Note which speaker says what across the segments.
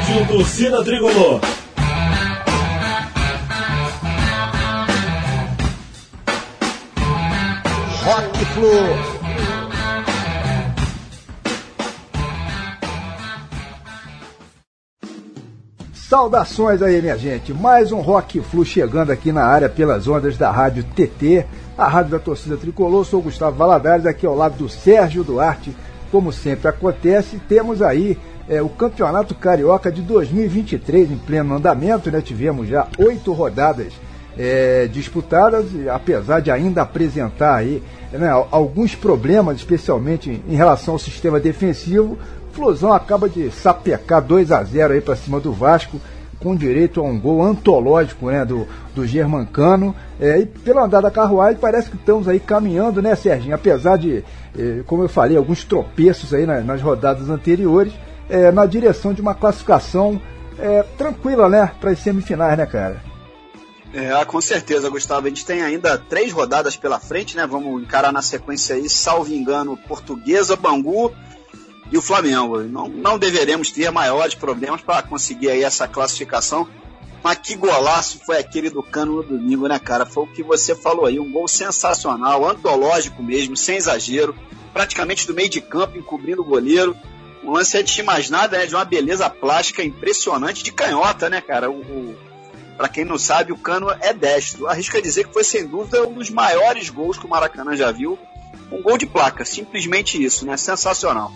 Speaker 1: Rádio Torcida Tricolor.
Speaker 2: Rock Flu. Saudações aí, minha gente. Mais um Rock Flu chegando aqui na área pelas ondas da Rádio TT, a rádio da torcida tricolor. Sou o Gustavo Valadares, aqui ao lado do Sérgio Duarte. Como sempre acontece, temos aí é, o Campeonato Carioca de 2023 em pleno andamento, né? Tivemos já oito rodadas é, disputadas, apesar de ainda apresentar aí né, alguns problemas, especialmente em relação ao sistema defensivo. Flusão acaba de sapecar 2 a 0 aí para cima do Vasco, com direito a um gol antológico né, do, do Germancano. É, e pelo andar da carruagem, parece que estamos aí caminhando, né, Serginho? Apesar de, como eu falei, alguns tropeços aí nas, rodadas anteriores, é, na direção de uma classificação é, tranquila, né, para as semifinais, né, cara?
Speaker 3: É, com certeza, Gustavo. A gente tem ainda três rodadas pela frente, né? Vamos encarar na sequência aí, salvo engano, Portuguesa, Bangu e o Flamengo. Não, não deveremos ter maiores problemas para conseguir aí essa classificação. Mas que golaço foi aquele do Cano no domingo, né, cara? Foi o que você falou aí, um gol sensacional, antológico mesmo, sem exagero, praticamente do meio de campo, encobrindo o goleiro. Um lance é de nada, né, de uma beleza plástica impressionante de canhota, né, cara? O, o para quem não sabe, o Cano é destro. Arrisca dizer que foi sem dúvida um dos maiores gols que o Maracanã já viu. Um gol de placa, simplesmente isso, né? Sensacional.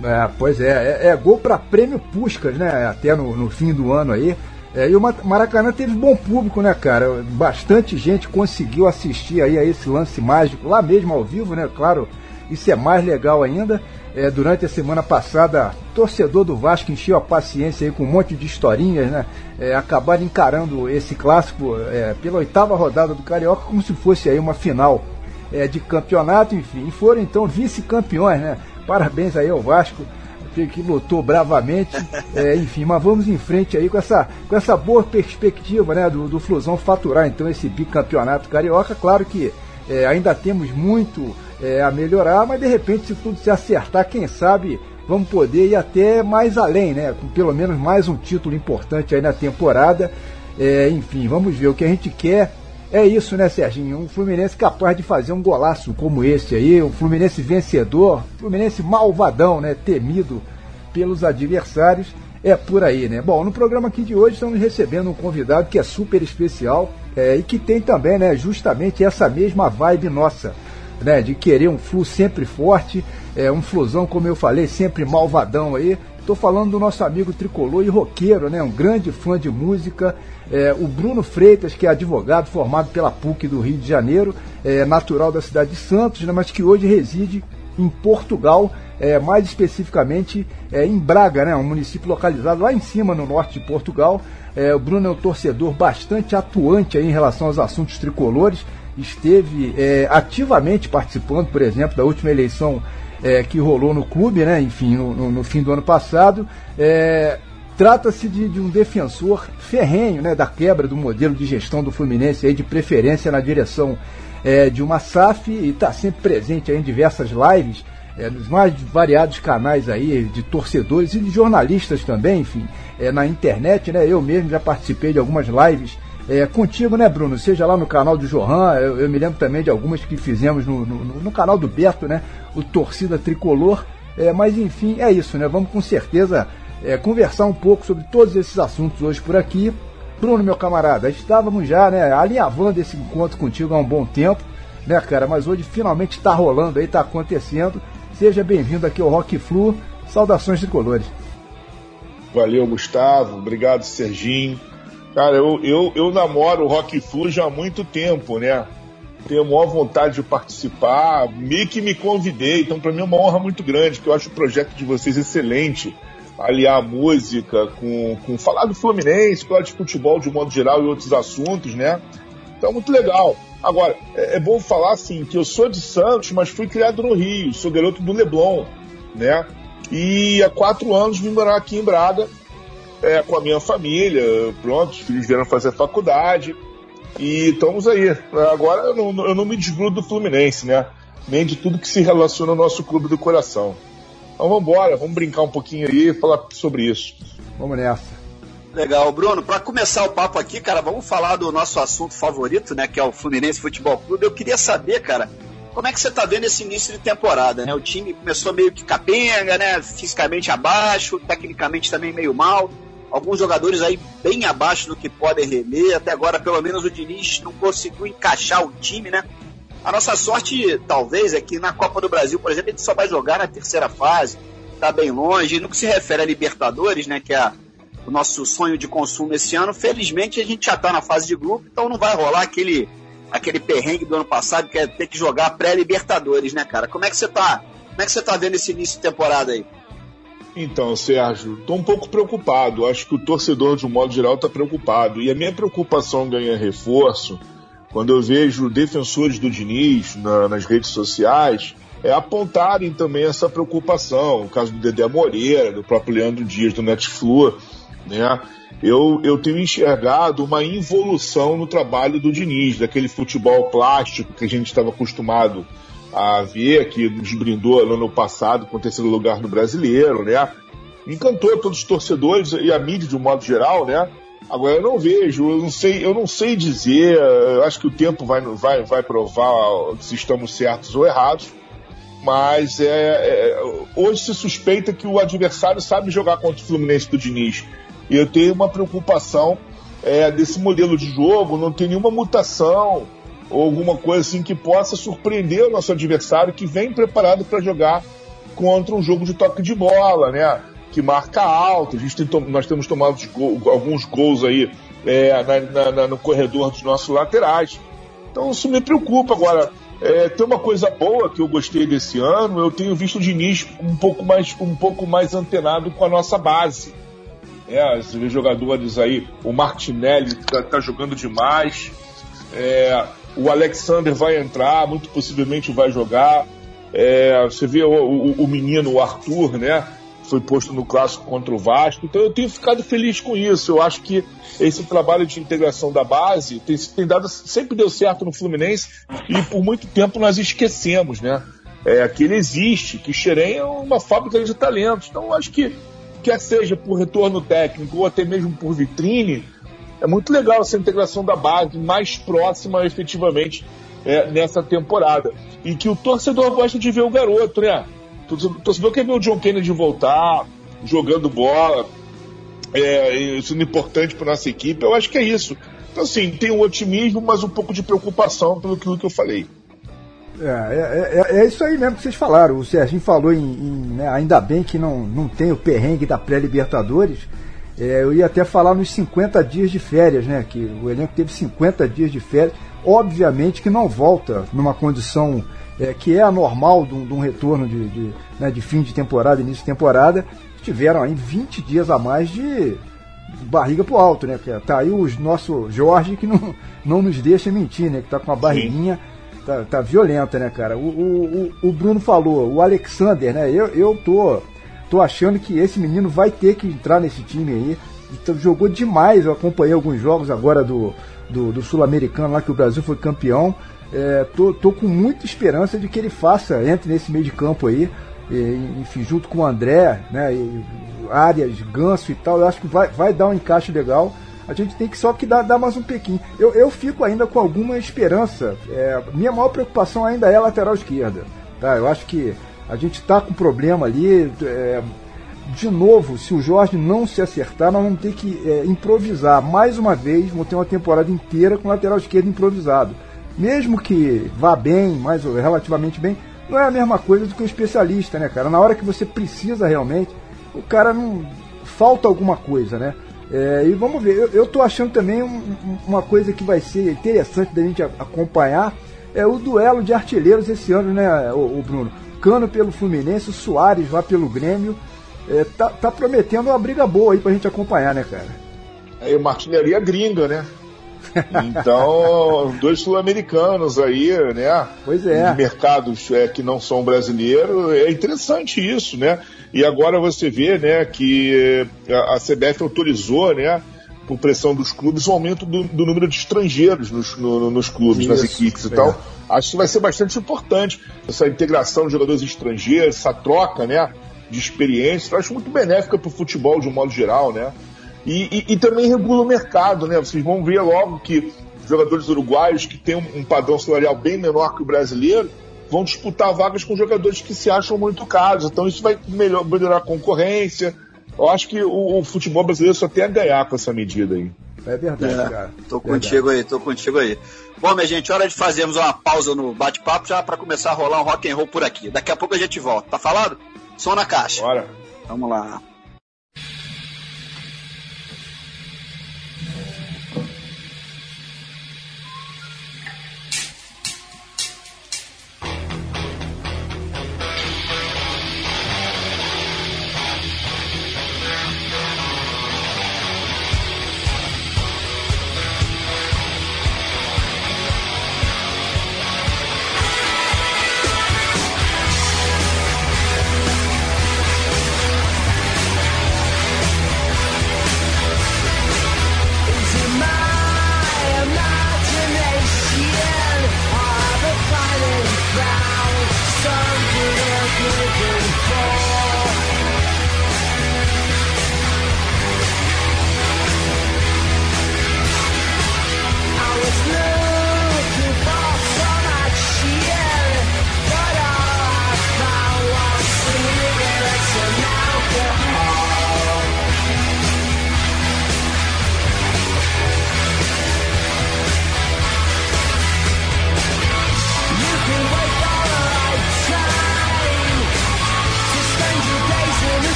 Speaker 2: É, pois é, é, é gol para prêmio Puscas, né? Até no, no fim do ano aí. É, e o Maracanã teve bom público, né, cara? Bastante gente conseguiu assistir aí a esse lance mágico, lá mesmo ao vivo, né? Claro, isso é mais legal ainda. É, durante a semana passada, torcedor do Vasco encheu a paciência aí com um monte de historinhas, né? É, acabaram encarando esse clássico é, pela oitava rodada do Carioca como se fosse aí uma final é, de campeonato, enfim. E foram então vice-campeões, né? Parabéns aí ao Vasco que lutou bravamente, é, enfim, mas vamos em frente aí com essa, com essa boa perspectiva né, do, do Flusão faturar então esse bicampeonato carioca. Claro que é, ainda temos muito é, a melhorar, mas de repente, se tudo se acertar, quem sabe vamos poder ir até mais além, né? Com pelo menos mais um título importante aí na temporada. É, enfim, vamos ver o que a gente quer. É isso, né, Serginho? Um Fluminense capaz de fazer um golaço como esse aí, um Fluminense vencedor, Fluminense malvadão, né? Temido pelos adversários. É por aí, né? Bom, no programa aqui de hoje estamos recebendo um convidado que é super especial é, e que tem também, né, justamente essa mesma vibe nossa né, de querer um flu sempre forte, é, um flusão, como eu falei, sempre malvadão aí. Estou falando do nosso amigo tricolor e roqueiro, né, um grande fã de música, é, o Bruno Freitas, que é advogado formado pela PUC do Rio de Janeiro, é, natural da cidade de Santos, né, mas que hoje reside em Portugal, é, mais especificamente é, em Braga, né, um município localizado lá em cima no norte de Portugal. É, o Bruno é um torcedor bastante atuante aí em relação aos assuntos tricolores. Esteve é, ativamente participando, por exemplo, da última eleição é, que rolou no clube, né? enfim, no, no, no fim do ano passado. É, Trata-se de, de, um defensor ferrenho né, da quebra do modelo de gestão do Fluminense, aí, de preferência na direção é, de uma SAF, e está sempre presente em diversas lives, é, nos mais variados canais aí de torcedores e de jornalistas também, enfim, é, na internet. Né, eu mesmo já participei de algumas lives é, contigo, né, Bruno? Seja lá no canal do Johan, eu, eu me lembro também de algumas que fizemos no, no, no canal do Beto, né? O Torcida Tricolor. É, mas enfim, é isso, né? Vamos com certeza é, conversar um pouco sobre todos esses assuntos hoje por aqui. Bruno, meu camarada, estávamos já, né, alinhavando esse encontro contigo há um bom tempo, né, cara? Mas hoje finalmente está rolando aí, está acontecendo. Seja bem-vindo aqui ao Rock Flu. Saudações tricolores.
Speaker 4: Valeu, Gustavo. Obrigado, Serginho. Cara, eu, eu, eu namoro o Rock Fuji há muito tempo, né? Tenho a maior vontade de participar, meio que me convidei, então para mim é uma honra muito grande, que eu acho o projeto de vocês excelente. Aliar a música com, com falar do Fluminense, falar de futebol de modo geral e outros assuntos, né? Então, muito legal. Agora, é, é bom falar assim, que eu sou de Santos, mas fui criado no Rio, sou garoto do Leblon, né? E há quatro anos vim morar aqui em Braga, é, com a minha família, pronto, os filhos vieram fazer faculdade e estamos aí. Agora eu não, eu não me desgrudo do Fluminense, né? Nem de tudo que se relaciona ao nosso clube do coração. Então vamos embora, vamos brincar um pouquinho aí e falar sobre isso.
Speaker 2: Vamos nessa.
Speaker 3: Legal, Bruno. Para começar o papo aqui, cara, vamos falar do nosso assunto favorito, né, que é o Fluminense Futebol Clube. Eu queria saber, cara, como é que você tá vendo esse início de temporada, né? O time começou meio que capenga, né? Fisicamente abaixo, tecnicamente também meio mal. Alguns jogadores aí bem abaixo do que podem render. Até agora, pelo menos, o Diniz não conseguiu encaixar o time, né? A nossa sorte, talvez, é que na Copa do Brasil, por exemplo, gente só vai jogar na terceira fase, tá bem longe. No que se refere a Libertadores, né? Que é o nosso sonho de consumo esse ano, felizmente a gente já tá na fase de grupo, então não vai rolar aquele aquele perrengue do ano passado, que é ter que jogar pré-Libertadores, né, cara? Como é que você tá? Como é que você tá vendo esse início de temporada aí?
Speaker 4: Então, Sérgio, estou um pouco preocupado. Acho que o torcedor, de um modo geral, está preocupado. E a minha preocupação ganha reforço quando eu vejo defensores do Diniz na, nas redes sociais é apontarem também essa preocupação. O caso do Dedé Moreira, do próprio Leandro Dias, do Netflix, né? eu, eu tenho enxergado uma involução no trabalho do Diniz, daquele futebol plástico que a gente estava acostumado a ver, que nos brindou no ano passado com o terceiro lugar no brasileiro, né? Encantou todos os torcedores e a mídia de um modo geral, né? Agora eu não vejo, eu não sei, eu não sei dizer, acho que o tempo vai, vai, vai provar se estamos certos ou errados, mas é, é, hoje se suspeita que o adversário sabe jogar contra o Fluminense do Diniz e eu tenho uma preocupação é, desse modelo de jogo, não tem nenhuma mutação ou alguma coisa assim que possa surpreender o nosso adversário que vem preparado para jogar contra um jogo de toque de bola, né? Que marca alto. A gente tem, nós temos tomado alguns gols aí é, na, na, no corredor dos nossos laterais. Então isso me preocupa. Agora, é, tem uma coisa boa que eu gostei desse ano, eu tenho visto o Diniz um pouco mais, um pouco mais antenado com a nossa base. É, vê jogadores aí, o Martinelli tá, tá jogando demais. É, o Alexander vai entrar, muito possivelmente vai jogar. É, você vê o, o, o, menino, o Arthur, né? Foi posto no clássico contra o Vasco. Então eu tenho ficado feliz com isso. Eu acho que esse trabalho de integração da base tem, tem dado, sempre deu certo no Fluminense e por muito tempo nós esquecemos, né? É, que ele existe, que Xerém é uma fábrica de talentos. Então eu acho que quer seja por retorno técnico ou até mesmo por vitrine, é muito legal essa integração da base mais próxima efetivamente é, nessa temporada. E que o torcedor gosta de ver o garoto, né? O torcedor quer ver o John Kennedy voltar, jogando bola, é, sendo importante para nossa equipe. Eu acho que é isso. Então, assim, tem um otimismo, mas um pouco de preocupação pelo que eu falei.
Speaker 2: É, é, é, é, isso aí mesmo que vocês falaram. O Serginho falou em, em né, ainda bem que não, não tem o perrengue da pré-Libertadores. É, eu ia até falar nos 50 dias de férias, né? Que o elenco teve 50 dias de férias. Obviamente que não volta numa condição é, que é anormal de um, de um retorno de, de, né, de, fim de temporada, início de temporada. Tiveram aí 20 dias a mais de barriga pro alto, né? Tá aí o nosso Jorge que não, não nos deixa mentir, né? Que tá com a barriguinha. Tá, tá violenta, né, cara? O, o, o, Bruno falou, o Alexander, né? Eu, eu tô, tô achando que esse menino vai ter que entrar nesse time aí. Então, jogou demais, eu acompanhei alguns jogos agora do, do, do Sul-Americano lá que o Brasil foi campeão. É, tô, tô com muita esperança de que ele faça, entre nesse meio de campo aí, e, enfim, junto com o André, né? E, Arias, Ganso e tal, eu acho que vai, vai dar um encaixe legal. A gente tem que só que dar, dar mais um pequinho. Eu, eu fico ainda com alguma esperança. É, minha maior preocupação ainda é a lateral esquerda. Tá? Eu acho que a gente está com problema ali. É, de novo, se o Jorge não se acertar, nós vamos ter que é, improvisar mais uma vez. Vamos ter uma temporada inteira com lateral esquerdo improvisado. Mesmo que vá bem, mais relativamente bem, não é a mesma coisa do que o especialista, né, cara? Na hora que você precisa realmente, o cara não. falta alguma coisa, né? É, e vamos ver, eu, eu tô achando também um, uma coisa que vai ser interessante da gente acompanhar é o duelo de artilheiros esse ano, né, o, o Bruno? Cano pelo Fluminense, o Soares lá pelo Grêmio. É, tá, tá prometendo uma briga boa aí pra gente acompanhar, né, cara?
Speaker 4: É uma artilharia gringa, né? Então, dois sul-americanos aí, né?
Speaker 2: Pois é.
Speaker 4: De mercados é, que não são brasileiros. É interessante isso, né? E agora você vê, né, que a, a CBF autorizou, né, por pressão dos clubes, o aumento do, do número de estrangeiros nos, no, nos clubes, isso, nas equipes e é. tal. Acho que vai ser bastante importante essa integração de jogadores estrangeiros, essa troca, né? de experiência, traz muito benéfica para o futebol de um modo geral, né? E, e, e, também regula o mercado, né? Vocês vão ver logo que jogadores uruguaios que têm um, um padrão salarial bem menor que o brasileiro vão disputar vagas com jogadores que se acham muito caros. Então isso vai melhor, melhorar a concorrência. Eu acho que o, o, futebol brasileiro só tem a ganhar com essa medida aí.
Speaker 2: É verdade, é, cara.
Speaker 3: Tô verdade. contigo aí, tô contigo aí. Bom, minha gente, hora de fazermos uma pausa no bate-papo já para começar a rolar um rock and roll por aqui. Daqui a pouco a gente volta. Tá falado? Som na caixa.
Speaker 4: Bora.
Speaker 3: Vamos lá.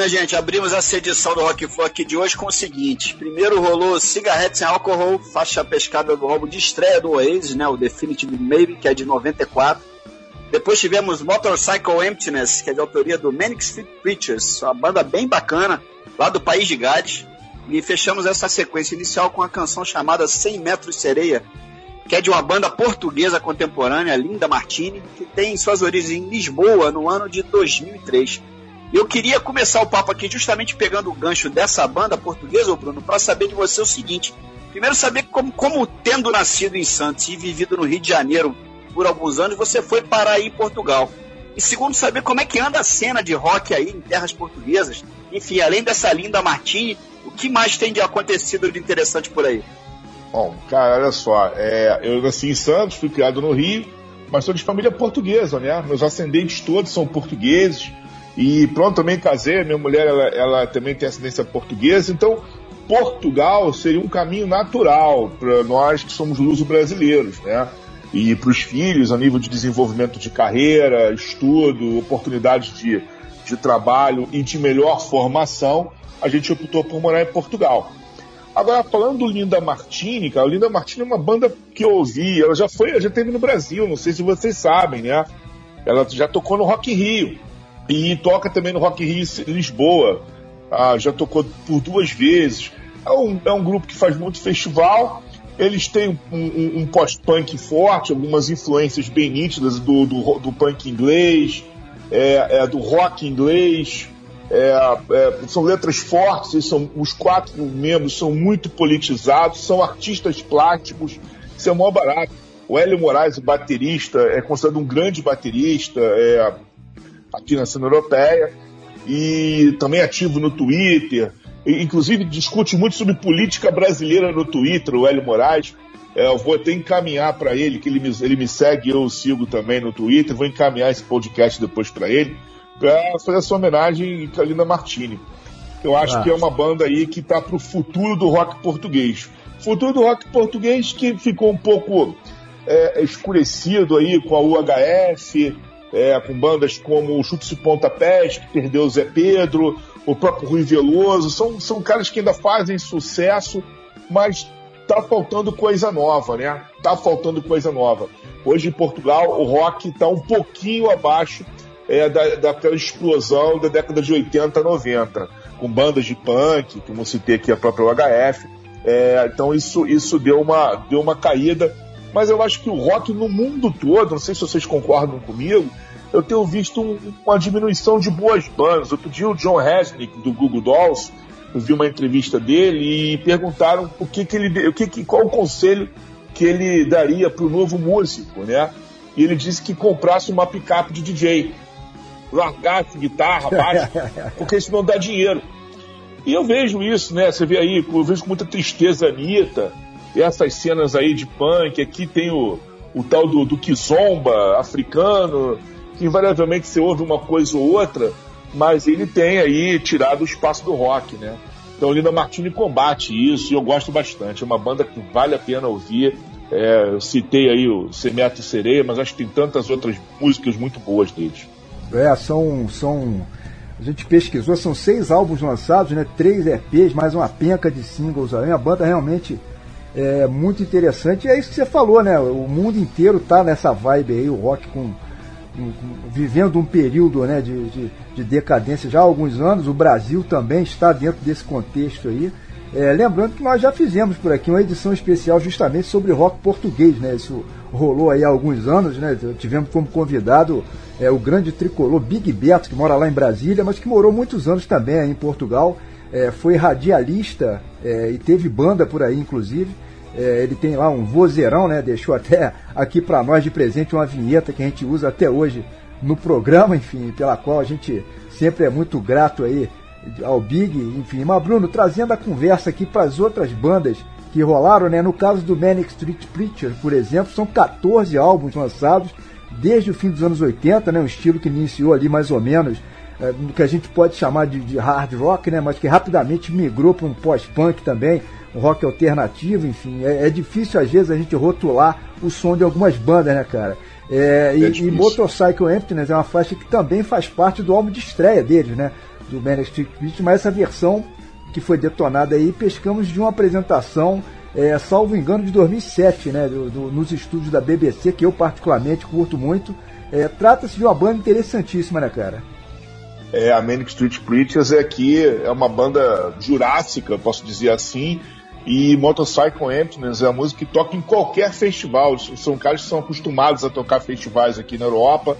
Speaker 3: Minha gente, abrimos essa edição do Rock aqui de hoje com o seguinte. Primeiro rolou Cigarette Sem Álcool, faixa pescada do álbum de estreia do Oasis, né, o Definitive Maybe, que é de 94. Depois tivemos Motorcycle Emptiness, que é de autoria do Manic Street Preachers, uma banda bem bacana, lá do País de Gades. E fechamos essa sequência inicial com a canção chamada 100 Metros Sereia, que é de uma banda portuguesa contemporânea, Linda Martini, que tem suas origens em Lisboa no ano de 2003. Eu queria começar o papo aqui justamente pegando o gancho dessa banda portuguesa, Bruno, para saber de você o seguinte. Primeiro, saber como, como, tendo nascido em Santos e vivido no Rio de Janeiro por alguns anos, você foi parar aí em Portugal. E segundo, saber como é que anda a cena de rock aí em terras portuguesas. Enfim, além dessa linda Martini, o que mais tem de acontecido de interessante por aí?
Speaker 4: Bom, cara, olha só. É, eu nasci em Santos, fui criado no Rio, mas sou de família portuguesa, né? Meus ascendentes todos são portugueses. E pronto, também casei, minha mulher ela, ela também tem ascendência portuguesa, então Portugal seria um caminho natural para nós que somos luso-brasileiros, né? E para os filhos, a nível de desenvolvimento de carreira, estudo, oportunidades de, de trabalho e de melhor formação, a gente optou por morar em Portugal. Agora, falando do Linda Martini, cara, o Linda Martini é uma banda que eu ouvi, ela já foi, já teve no Brasil, não sei se vocês sabem, né? Ela já tocou no Rock in Rio. E toca também no Rock Rio Lisboa. Ah, já tocou por duas vezes. É um, é um grupo que faz muito festival. Eles têm um, um, um pós-punk forte, algumas influências bem nítidas do, do, do punk inglês, é, é, do rock inglês. É, é, são letras fortes, são, os quatro membros são muito politizados, são artistas plásticos, isso é maior barato. O Hélio Moraes, o baterista, é considerado um grande baterista, é, aqui na cena europeia, e também ativo no Twitter, inclusive discute muito sobre política brasileira no Twitter, o Hélio Moraes. É, eu vou até encaminhar para ele, que ele me, ele me segue, eu sigo também no Twitter, vou encaminhar esse podcast depois para ele, para fazer essa homenagem a Kalina Martini. Eu acho ah. que é uma banda aí que está para o futuro do rock português. Futuro do rock português que ficou um pouco é, escurecido aí com a UHF, é, com bandas como o Chutes e Pontapés, que perdeu o Zé Pedro, o próprio Rui Veloso, são, são caras que ainda fazem sucesso, mas tá faltando coisa nova, né? Tá faltando coisa nova. Hoje em Portugal o rock tá um pouquinho abaixo é, da, daquela explosão da década de 80, 90, com bandas de punk, como citei aqui a própria UHF. É, então isso, isso deu, uma, deu uma caída mas eu acho que o rock no mundo todo, não sei se vocês concordam comigo, eu tenho visto um, uma diminuição de boas bandas. Outro dia o John Resnick, do Google Dolls, eu vi uma entrevista dele e perguntaram o que, que ele, o que, que, qual o conselho que ele daria para o novo músico, né? E ele disse que comprasse uma picape de DJ, largasse guitarra, baixo, porque isso não dá dinheiro. E eu vejo isso, né? Você vê aí, eu vejo com muita tristeza a Anitta, essas cenas aí de punk, aqui tem o, o tal do, do Kizomba africano, que invariavelmente você ouve uma coisa ou outra, mas ele tem aí tirado o espaço do rock, né? Então Linda Martini combate isso e eu gosto bastante. É uma banda que vale a pena ouvir. É, eu citei aí o Semeto Sereia, mas acho que tem tantas outras músicas muito boas deles.
Speaker 2: É, são, são. A gente pesquisou, são seis álbuns lançados, né? Três EPs, mais uma penca de singles aí. A banda realmente é muito interessante. E é isso que você falou, né? O mundo inteiro tá nessa vibe aí, o rock com, com, com vivendo um período né, de, de, de, decadência já há alguns anos. O Brasil também está dentro desse contexto aí. É, lembrando que nós já fizemos por aqui uma edição especial justamente sobre rock português, né? Isso rolou aí há alguns anos, né? Tivemos como convidado é, o grande tricolor Big Beto, que mora lá em Brasília, mas que morou muitos anos também em Portugal é, foi radialista é, e teve banda por aí, inclusive. É, ele tem lá um vozeirão, né? Deixou até aqui para nós de presente uma vinheta que a gente usa até hoje no programa, enfim, pela qual a gente sempre é muito grato aí ao Big, enfim. Mas Bruno, trazendo a conversa aqui para as outras bandas que rolaram, né? No caso do Manic Street Preacher, por exemplo, são 14 álbuns lançados desde o fim dos anos 80, né? Um estilo que iniciou ali mais ou menos é, que a gente pode chamar de, de, hard rock, né? Mas que rapidamente migrou para um pós-punk também, um rock alternativo, enfim. É, é, difícil às vezes a gente rotular o som de algumas bandas, né, cara? É, e, é e Motorcycle Emptiness é uma faixa que também faz parte do álbum de estreia deles, né? do Manic Street Preachers, mas essa versão que foi detonada aí, pescamos de uma apresentação, é, salvo engano, de 2007, né, do, do, nos estúdios da BBC, que eu particularmente curto muito. É, Trata-se de uma banda interessantíssima, né, cara?
Speaker 4: É, a Manic Street Preachers é aqui, é uma banda jurássica, posso dizer assim, e Motorcycle Emptiness é a música que toca em qualquer festival. São caras que são acostumados a tocar festivais aqui na Europa.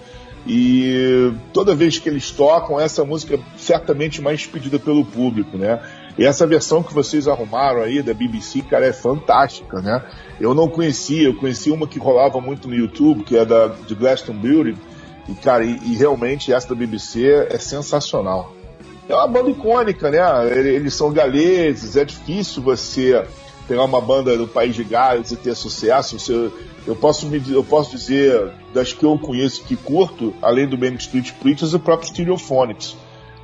Speaker 4: E toda vez que eles tocam, essa música é certamente mais pedida pelo público, né? E essa versão que vocês arrumaram aí da BBC, cara, é fantástica, né? Eu não conhecia, eu conhecia uma que rolava muito no YouTube, que é da de Glastonbury, e cara, e, e realmente essa da BBC é sensacional. É uma banda icônica, né? Eles são galeses, é difícil você pegar uma banda do país de Gales e ter sucesso. Você, eu, posso me, eu posso dizer, das que eu conheço que curto, além do Manic Street Preachers, o próprio Stereophonics,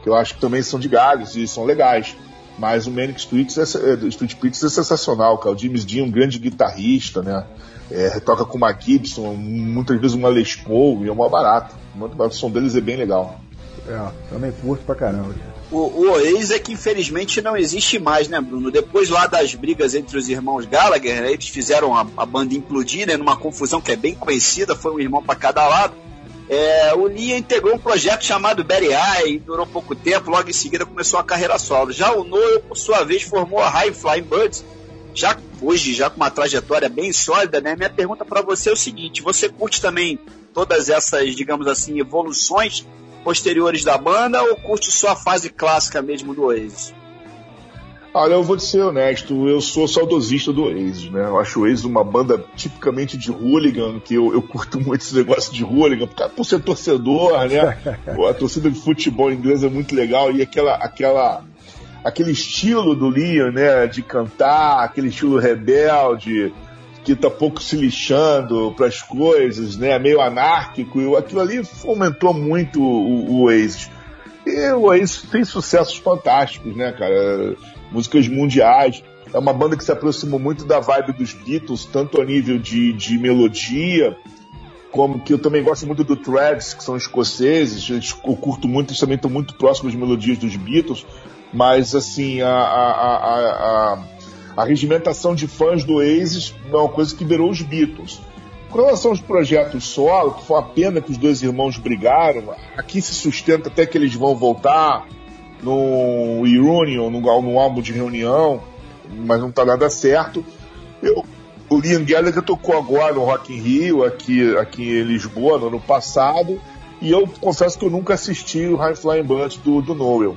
Speaker 4: que eu acho que também são de Gales e são legais. Mas o Manic Street, é, Street Preachers é sensacional, cara. O James Dean, um grande guitarrista, né? É, toca com uma Gibson, muitas vezes uma Les Paul, e é uma barata. O som deles é bem legal.
Speaker 2: É, também curto pra caramba.
Speaker 3: O, o Oasis é que infelizmente não existe mais, né, Bruno? Depois lá das brigas entre os irmãos Gallagher, né, eles fizeram a, a, banda implodir, né, numa confusão que é bem conhecida, foi um irmão para cada lado. É, o Lia integrou um projeto chamado Berry Eye, durou pouco tempo, logo em seguida começou a carreira solo. Já o Noel, por sua vez, formou a High Flying Birds, já hoje, já com uma trajetória bem sólida, né? Minha pergunta para você é o seguinte: você curte também todas essas, digamos assim, evoluções posteriores da banda ou curte só a fase clássica mesmo do Oasis?
Speaker 4: Olha, eu vou ser honesto, eu sou saudosista do Oasis, né? Eu acho o Oasis uma banda tipicamente de hooligan, que eu, eu curto muito esse negócio de hooligan, por, por ser torcedor, né? a torcida de futebol inglês é muito legal e aquela, aquela, aquele estilo do Liam, né? De cantar, aquele estilo rebelde, que tá pouco se lixando para as coisas, né? Meio anárquico. Aquilo ali fomentou muito o, o Oasis. E o Oasis tem sucessos fantásticos, né, cara? Músicas mundiais. É uma banda que se aproximou muito da vibe dos Beatles, tanto a nível de, de melodia, como que eu também gosto muito do Threads, que são escoceses. Eu curto muito, eles também estão muito próximos das melodias dos Beatles. Mas, assim, a, a, a, a a regimentação de fãs do Oasis é uma coisa que virou os Beatles. Com relação aos projetos solo, que foi uma pena que os dois irmãos brigaram, aqui se sustenta até que eles vão voltar no Reunion, no, no álbum de reunião, mas não está nada certo. Eu, o Liam Gallagher tocou agora no Rock in Rio, aqui, aqui em Lisboa, no ano passado, e eu confesso que eu nunca assisti o High Flying Bunch do, do Noel.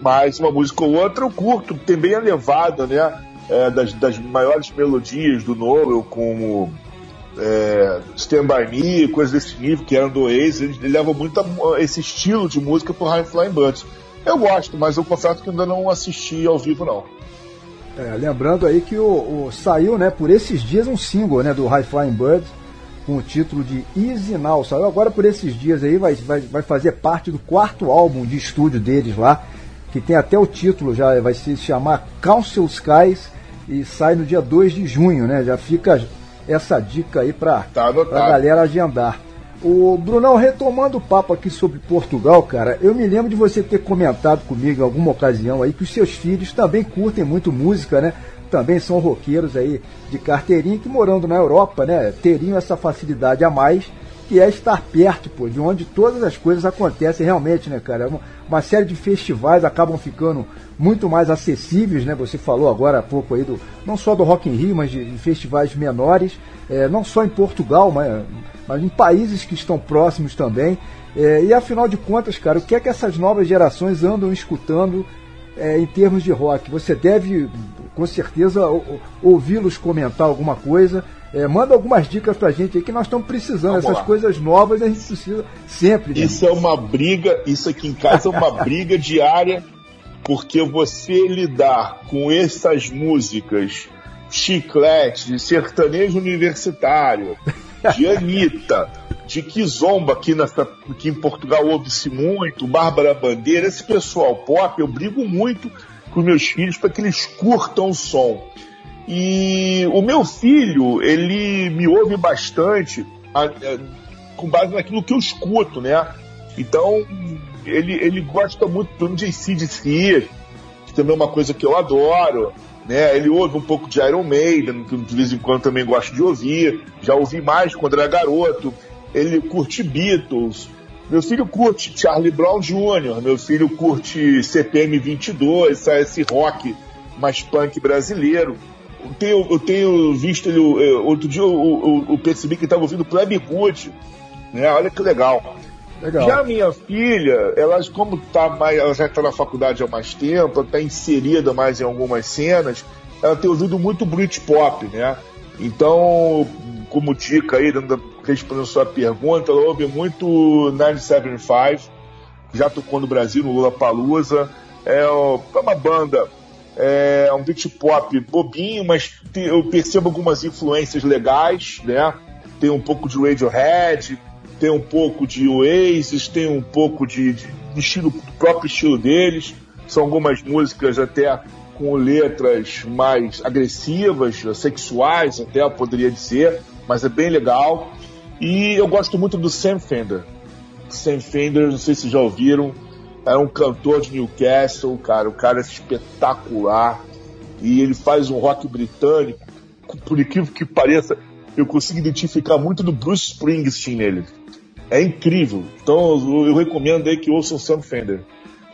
Speaker 4: Mas uma música ou outra eu curto, tem bem a levada, né? é, das, das, maiores melodias do Noel, como é, Stand By Me, coisas desse nível, que eram do Oasis, ele, ele leva muito a, esse estilo de música pro High Flying Birds. Eu gosto, mas eu confesso que ainda não assisti ao vivo, não.
Speaker 2: É, lembrando aí que o, o, saiu, né, por esses dias um single, né, do High Flying Birds com o título de Easy Now. Saiu agora por esses dias aí, vai, vai, vai fazer parte do quarto álbum de estúdio deles lá, que tem até o título já, vai se chamar Council Skies e sai no dia 2 de junho, né? Já fica essa dica aí para tá a galera agendar. O Brunão, retomando o papo aqui sobre Portugal, cara, eu me lembro de você ter comentado comigo em alguma ocasião aí que os seus filhos também curtem muito música, né? Também são roqueiros aí de carteirinha que morando na Europa, né, teriam essa facilidade a mais que é estar perto, pô, de onde todas as coisas acontecem realmente, né, cara? Uma, uma, série de festivais acabam ficando muito mais acessíveis, né? Você falou agora há pouco aí do não só do Rock in Rio, mas de, de festivais menores, é, não só em Portugal, mas, mas em países que estão próximos também. É, e afinal de contas, cara, o que é que essas novas gerações andam escutando é, em termos de rock? Você deve, com certeza, ouvi-los comentar alguma coisa. É, manda algumas dicas pra gente aí que nós estamos precisando. Vamos Essas lá. coisas novas a gente precisa sempre.
Speaker 4: Né? Isso é uma briga, isso aqui em casa é uma briga diária, porque você lidar com essas músicas chiclete, de sertanejo universitário, de Anitta, de Kizomba, aqui, nessa, aqui em Portugal ouve-se muito, Bárbara Bandeira, esse pessoal pop, eu brigo muito com meus filhos para que eles curtam o som. E o meu filho, ele me ouve bastante a, a, com base naquilo que eu escuto, né? Então, ele, ele gosta muito de ACDC, que também é uma coisa que eu adoro. Né? Ele ouve um pouco de Iron Maiden, que de vez em quando também gosto de ouvir. Já ouvi mais quando era garoto. Ele curte Beatles. Meu filho curte Charlie Brown Jr., meu filho curte CPM 22, esse rock mais punk brasileiro. Tenho, eu tenho visto ele. Eh, outro dia eu, eu, eu percebi que ele estava ouvindo Plebe Good. Né? Olha que legal. legal. Já a minha filha, ela, como tá mais, ela já está na faculdade há mais tempo, está inserida mais em algumas cenas, ela tem ouvido muito Britpop, né? Então, como dica aí, respondendo a sua pergunta, ela ouve muito 975, já tocou no Brasil, no Lula Palusa. É, é uma banda é um beat pop bobinho, mas eu percebo algumas influências legais, né? Tem um pouco de Radiohead, tem um pouco de Oasis, tem um pouco de, de, estilo, do próprio estilo deles. São algumas músicas até com letras mais agressivas, sexuais, até eu poderia dizer, mas é bem legal. E eu gosto muito do Sam Fender. Sam Fender, não sei se já ouviram, é um cantor de Newcastle, cara. O cara é espetacular. E ele faz um rock britânico. Por incrível que pareça, eu consigo identificar muito do Bruce Springsteen nele. É incrível. Então eu, recomendo aí que ouçam Sam Fender.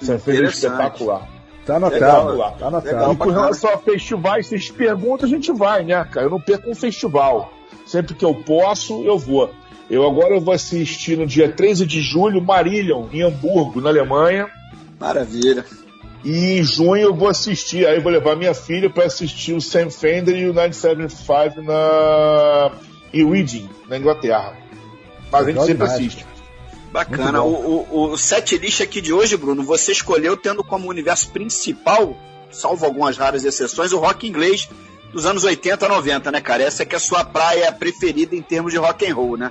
Speaker 4: Sam Fender é espetacular.
Speaker 2: Tá anotado. Tá anotado.
Speaker 4: E com relação a festivais, vocês perguntam, a gente vai, né, cara? Eu não perco um festival. Sempre que eu posso, eu vou. Eu agora vou assistir no dia 13 de julho Marillion, em Hamburgo, na Alemanha.
Speaker 3: Maravilha.
Speaker 4: E em junho eu vou assistir, aí vou levar minha filha para assistir o Sam Fender e o 975 na... em Reading, na Inglaterra. Mas a gente sempre assiste.
Speaker 3: Bacana. O, o, o set list aqui de hoje, Bruno, você escolheu tendo como universo principal, salvo algumas raras exceções, o rock inglês dos anos 80 a 90, né, cara? Essa é que é a sua praia preferida em termos de rock and roll, né?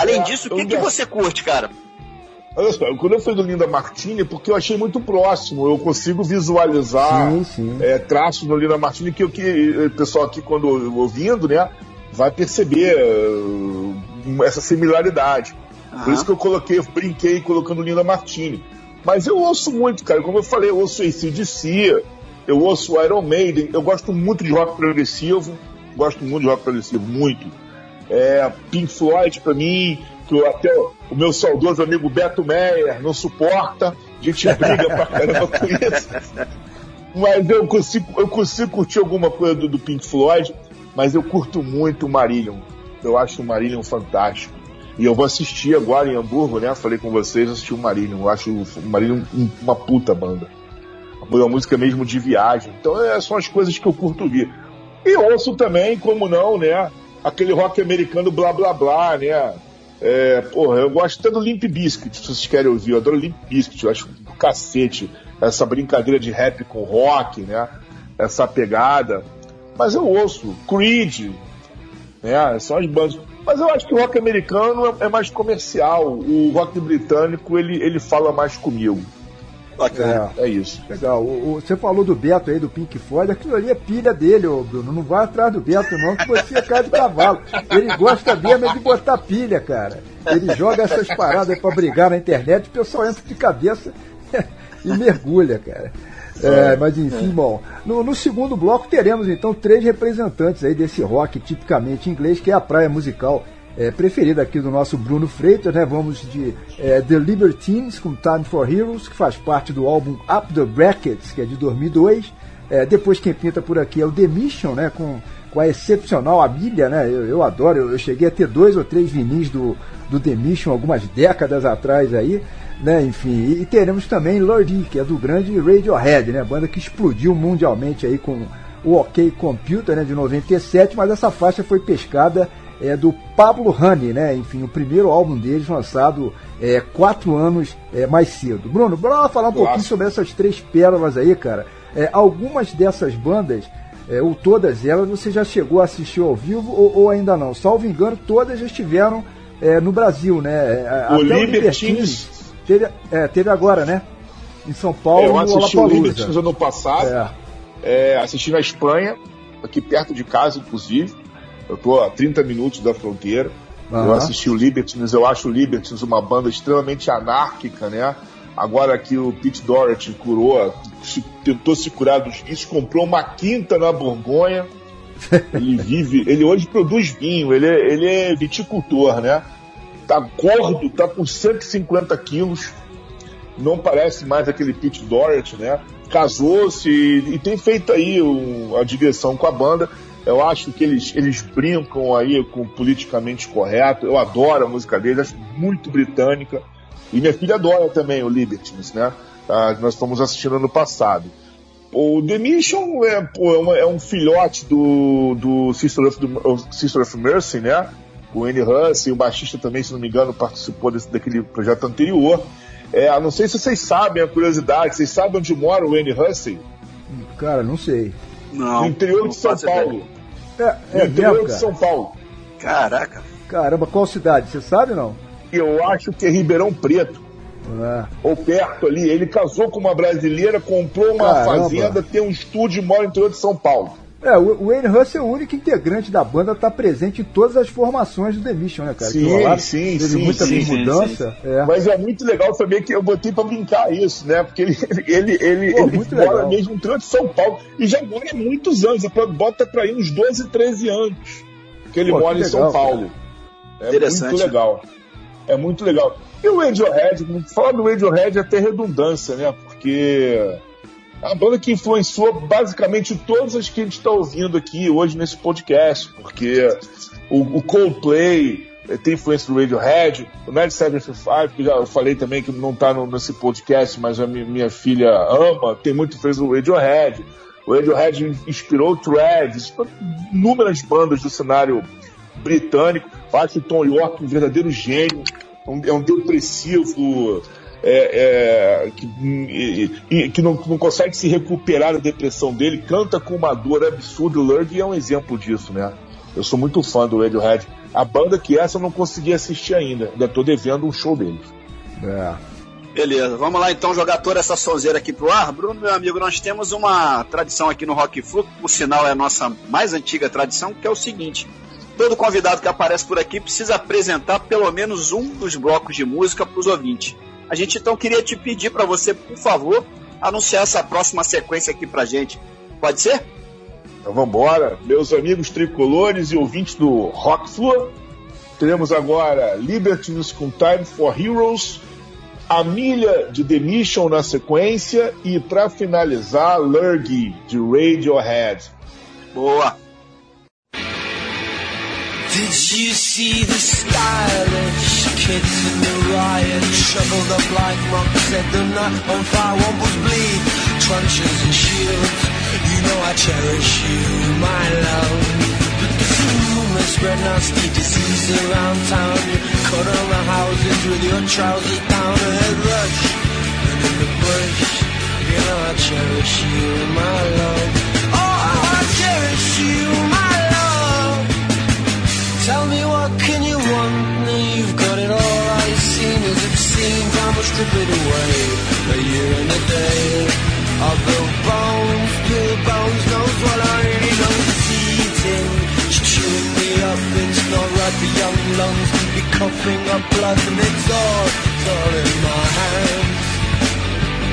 Speaker 3: Além é, disso, o que, que você curte, cara?
Speaker 4: Olha só, quando eu fui do Linda Martini, porque eu achei muito próximo, eu consigo visualizar sim, sim. É, traços no Linda Martini que, que o pessoal aqui, quando ouvindo, né, vai perceber uh, essa similaridade. Uhum. Por isso que eu coloquei, eu brinquei colocando Linda Martini. Mas eu ouço muito, cara, como eu falei, eu ouço ACDC, eu ouço Iron Maiden, eu gosto muito de rock progressivo, gosto muito de rock progressivo, muito. É, Pink Floyd, para mim, que até o meu saudoso amigo Beto Meyer não suporta, a gente briga pra caramba com isso. Mas eu consigo, eu consigo curtir alguma coisa do, do Pink Floyd, mas eu curto muito o Marillion. Eu acho o Marillion fantástico. E eu vou assistir agora em Hamburgo, né? Falei com vocês, assisti o Marillion. Eu acho o Marillion uma puta banda. Uma música mesmo de viagem. Então é, são as coisas que eu curto ouvir. E ouço também, como não, né? Aquele rock americano blá blá blá, né? É, porra, eu gosto até do Limp Bizkit, se vocês querem ouvir. Eu adoro Limp Bizkit, eu acho do cacete essa brincadeira de rap com rock, né? Essa pegada. Mas eu ouço Creed, né? São as bandas. Mas eu acho que o rock americano é, é mais comercial. O rock britânico, ele, ele fala mais comigo.
Speaker 2: Bacana. É, é isso. Legal. O, o, você falou do Beto aí, do Pink Floyd, aquilo ali é pilha dele, ô Bruno. Não vai atrás do Beto, não, que você cai de cavalo. Ele gosta mesmo é de botar pilha, cara. Ele joga essas paradas aí pra brigar na internet, o pessoal entra de cabeça e mergulha, cara. É, mas enfim, bom. No, no, segundo bloco teremos então três representantes aí desse rock tipicamente inglês, que é a praia musical é, preferida aqui do nosso Bruno Freitas, né? Vamos de é, The Libertines com Time for Heroes, que faz parte do álbum Up the Brackets, que é de 2002. É, depois quem pinta por aqui é o The Mission, né? Com, com a excepcional Amília, né? Eu, eu adoro, eu, eu, cheguei a ter dois ou três vinis do, do The Mission algumas décadas atrás aí, né? Enfim, e, e teremos também Lordi, que é do grande Radiohead, né? Banda que explodiu mundialmente aí com o OK Computer, né? De 97, mas essa faixa foi pescada é do Pablo Honey, né? Enfim, o primeiro álbum deles lançado é, quatro anos é, mais cedo. Bruno, bora falar um pouquinho sobre essas três pérolas aí, cara. É, algumas dessas bandas, é, ou todas elas, você já chegou a assistir ao vivo ou, ou ainda não? Salvo engano, todas já estiveram é, no Brasil, né?
Speaker 4: É, o Até Libertines.
Speaker 2: Teve, teve agora, né? Em São Paulo,
Speaker 4: Eu assisti o Libertines ano passado. assisti na Espanha, aqui perto de casa, inclusive. Eu tô a 30 minutos da fronteira. Uhum. Eu assisti o Libertines, eu acho o Libertines uma banda extremamente anárquica, né? agora que o Pete Doherty curou, tentou se curar dos vícios, comprou uma quinta na Borgonha. Ele vive, ele hoje produz vinho, ele é, ele é viticultor, né? Tá gordo, tá com 150 quilos, não parece mais aquele Pete Doherty, né? Casou-se e, tem feito aí a direção com a banda. Eu acho que eles, eles brincam aí com politicamente correto. Eu adoro a música deles, acho muito britânica. E minha filha adora também o Libertines, né? Ah, nós fomos assistindo ano passado. O The Mission é, pô, é, uma, é um filhote do, do Sister, of, do Sister of Mercy, né? O Andy Hussey, o baixista também, se não me engano, participou desse, daquele projeto anterior. É, não sei se vocês sabem a curiosidade, vocês sabem onde mora o Andy Hussey?
Speaker 2: Cara, não sei.
Speaker 3: Não.
Speaker 4: No interior de São Paulo.
Speaker 2: É, é
Speaker 4: no interior
Speaker 2: mesmo,
Speaker 4: de? São Paulo.
Speaker 3: Caraca.
Speaker 2: Caramba, qual cidade? Você sabe ou não?
Speaker 4: Eu acho que é Ribeirão Preto.
Speaker 2: Ah,
Speaker 4: ou perto ali. Ele casou com uma brasileira, comprou uma
Speaker 2: Caramba.
Speaker 4: fazenda, tem um estúdio e mora no interior de São Paulo.
Speaker 2: É, o Wayne Russell é o único integrante da banda a estar presente em todas as formações do The Mission, né, cara?
Speaker 4: Sim,
Speaker 2: Que rolaram,
Speaker 4: sim,
Speaker 2: teve
Speaker 4: sim,
Speaker 2: muita
Speaker 4: sim,
Speaker 3: sim,
Speaker 2: mudança. É.
Speaker 4: Mas é muito legal saber que eu botei pra brincar isso, né? Porque ele, ele, ele,
Speaker 2: Pô,
Speaker 4: ele
Speaker 2: muito
Speaker 4: mora
Speaker 2: legal.
Speaker 4: mesmo no interior de São Paulo e já mora há muitos anos. A bota pra ir uns 12, 13 anos que ele
Speaker 2: Pô,
Speaker 4: mora
Speaker 2: que
Speaker 4: em São Paulo. É
Speaker 3: Interessante.
Speaker 4: muito legal. É muito legal. E o Radiohead, falar do Radiohead é até redundância, né? Porque é a banda que influenciou basicamente todas as que a gente está ouvindo aqui hoje nesse podcast, porque o, o Coldplay eh, tem influência do Radiohead, o 975, que já eu falei também que não está nesse podcast, mas a mi- minha filha ama, tem muito influência do Radiohead. O Radiohead inspirou o Threads, inúmeras bandas do cenário britânico. Eu acho o Tom York um verdadeiro gênio, um- é um depressivo é, é, que, e- e- que não, não consegue se recuperar da depressão dele, canta com uma dor absurda. O Lurg é um exemplo disso, né? Eu sou muito fã do Radiohead. A banda que essa eu não consegui assistir ainda, ainda tô devendo um show deles.
Speaker 2: É.
Speaker 3: Beleza, vamos lá então jogar toda essa sonzeira aqui pro ar. Bruno, meu amigo, nós temos uma tradição aqui no Rock Flu, por sinal é a nossa mais antiga tradição, que é o seguinte: todo convidado que aparece por aqui precisa apresentar pelo menos um dos blocos de música para os ouvintes. A gente então queria te pedir para você, por favor, anunciar essa próxima sequência aqui pra gente. Pode ser?
Speaker 4: Então vamos embora, meus amigos tricolores e ouvintes do Rock Flu. Teremos agora Libertines com Time for Heroes, a milha de The Mission na sequência e para finalizar Lurgy de Radiohead.
Speaker 3: Boa!
Speaker 5: Did you see the stylish kids in the riot? Shoveled up like monks, set the night on fire, wombles bleed, truncheons and shields. You know I cherish you, my love. Rumors spread nasty disease around town. You cut around houses with your trousers down, a head rush. And in the bush, you know I cherish you, my love. Oh, I cherish you, Time will strip it away. A year and a day. Build bones, build bones. Knows what I know. It's eating. She's chewing me up. It's not right for young lungs be coughing up blood. And it's all, it's all in my hands.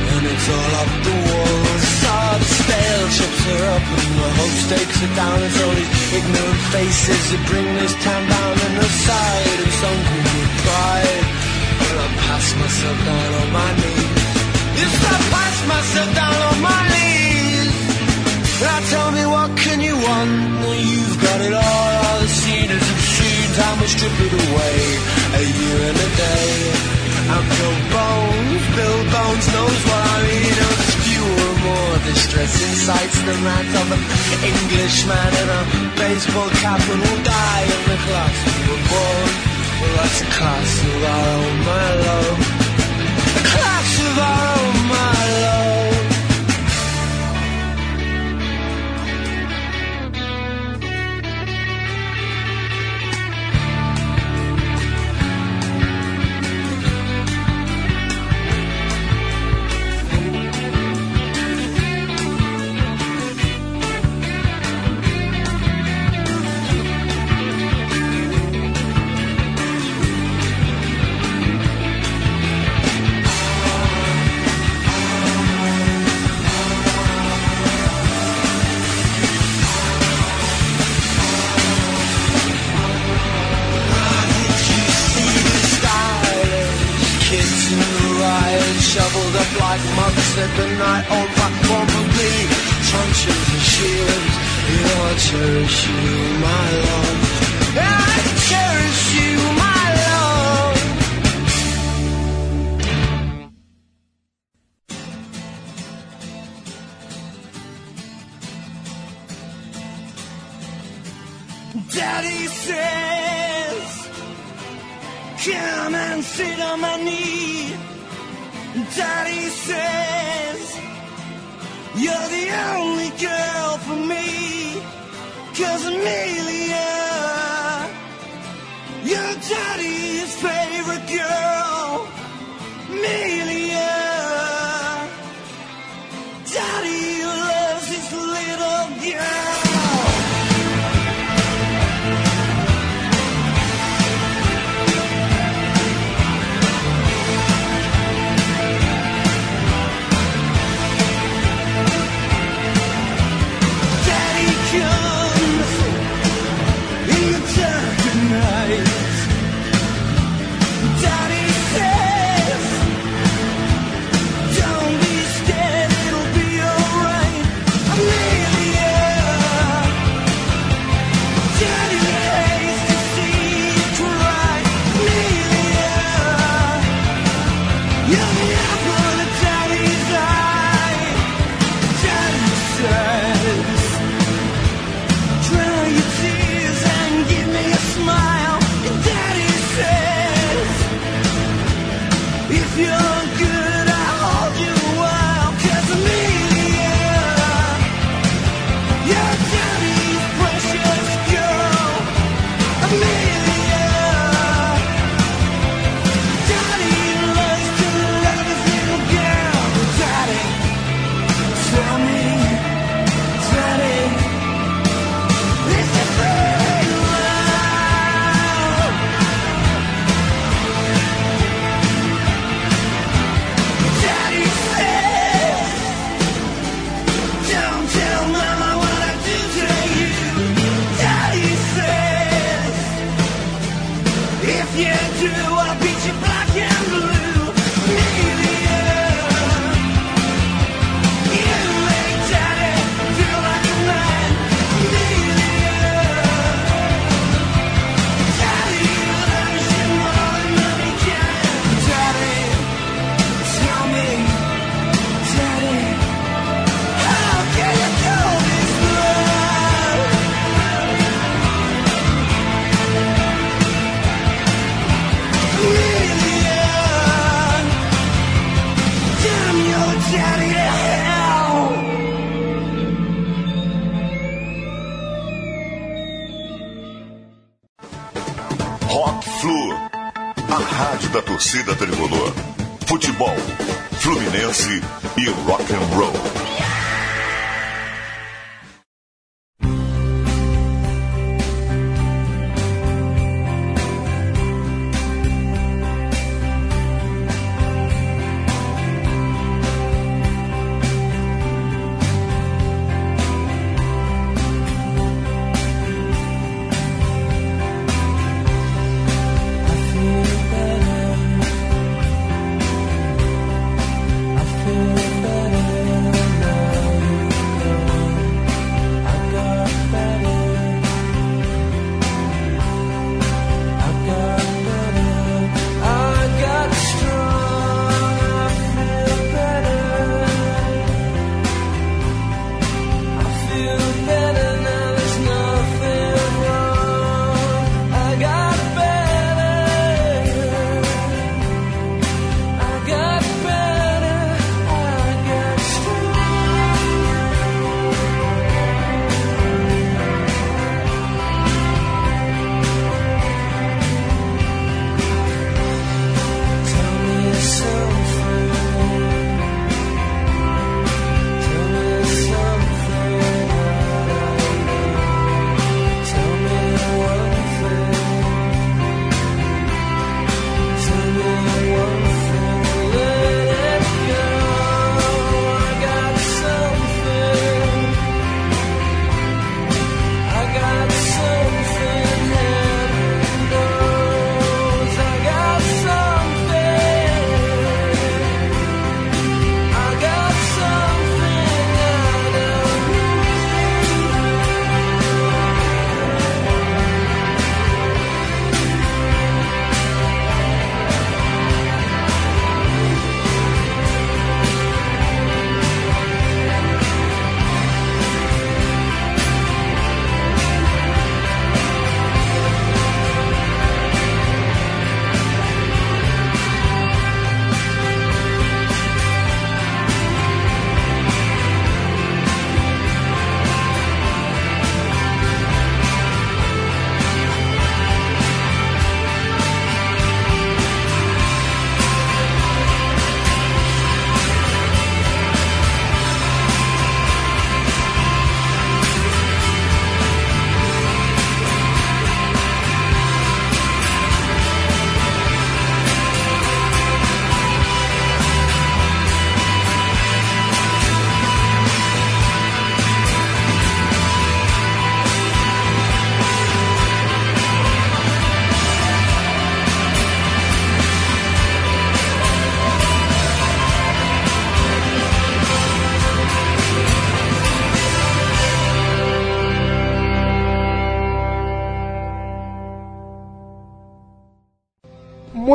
Speaker 5: And it's all up the walls. Sob stale chips are up and the hope stakes are down. It's all these ignorant faces that bring this town down and aside and some with pride. I pass myself down on my knees. Yes, I pass myself down on my knees. Now tell me what can you want? You've got it all. All the seen is obscene. Time will strip it away. A year and a day. And Bill Bones, Bill Bones knows what I mean. There's fewer more distressing sights than that of an Englishman in a baseball cap and will die in the class we were born. Well, that's a class of our own, my love. A class of our own,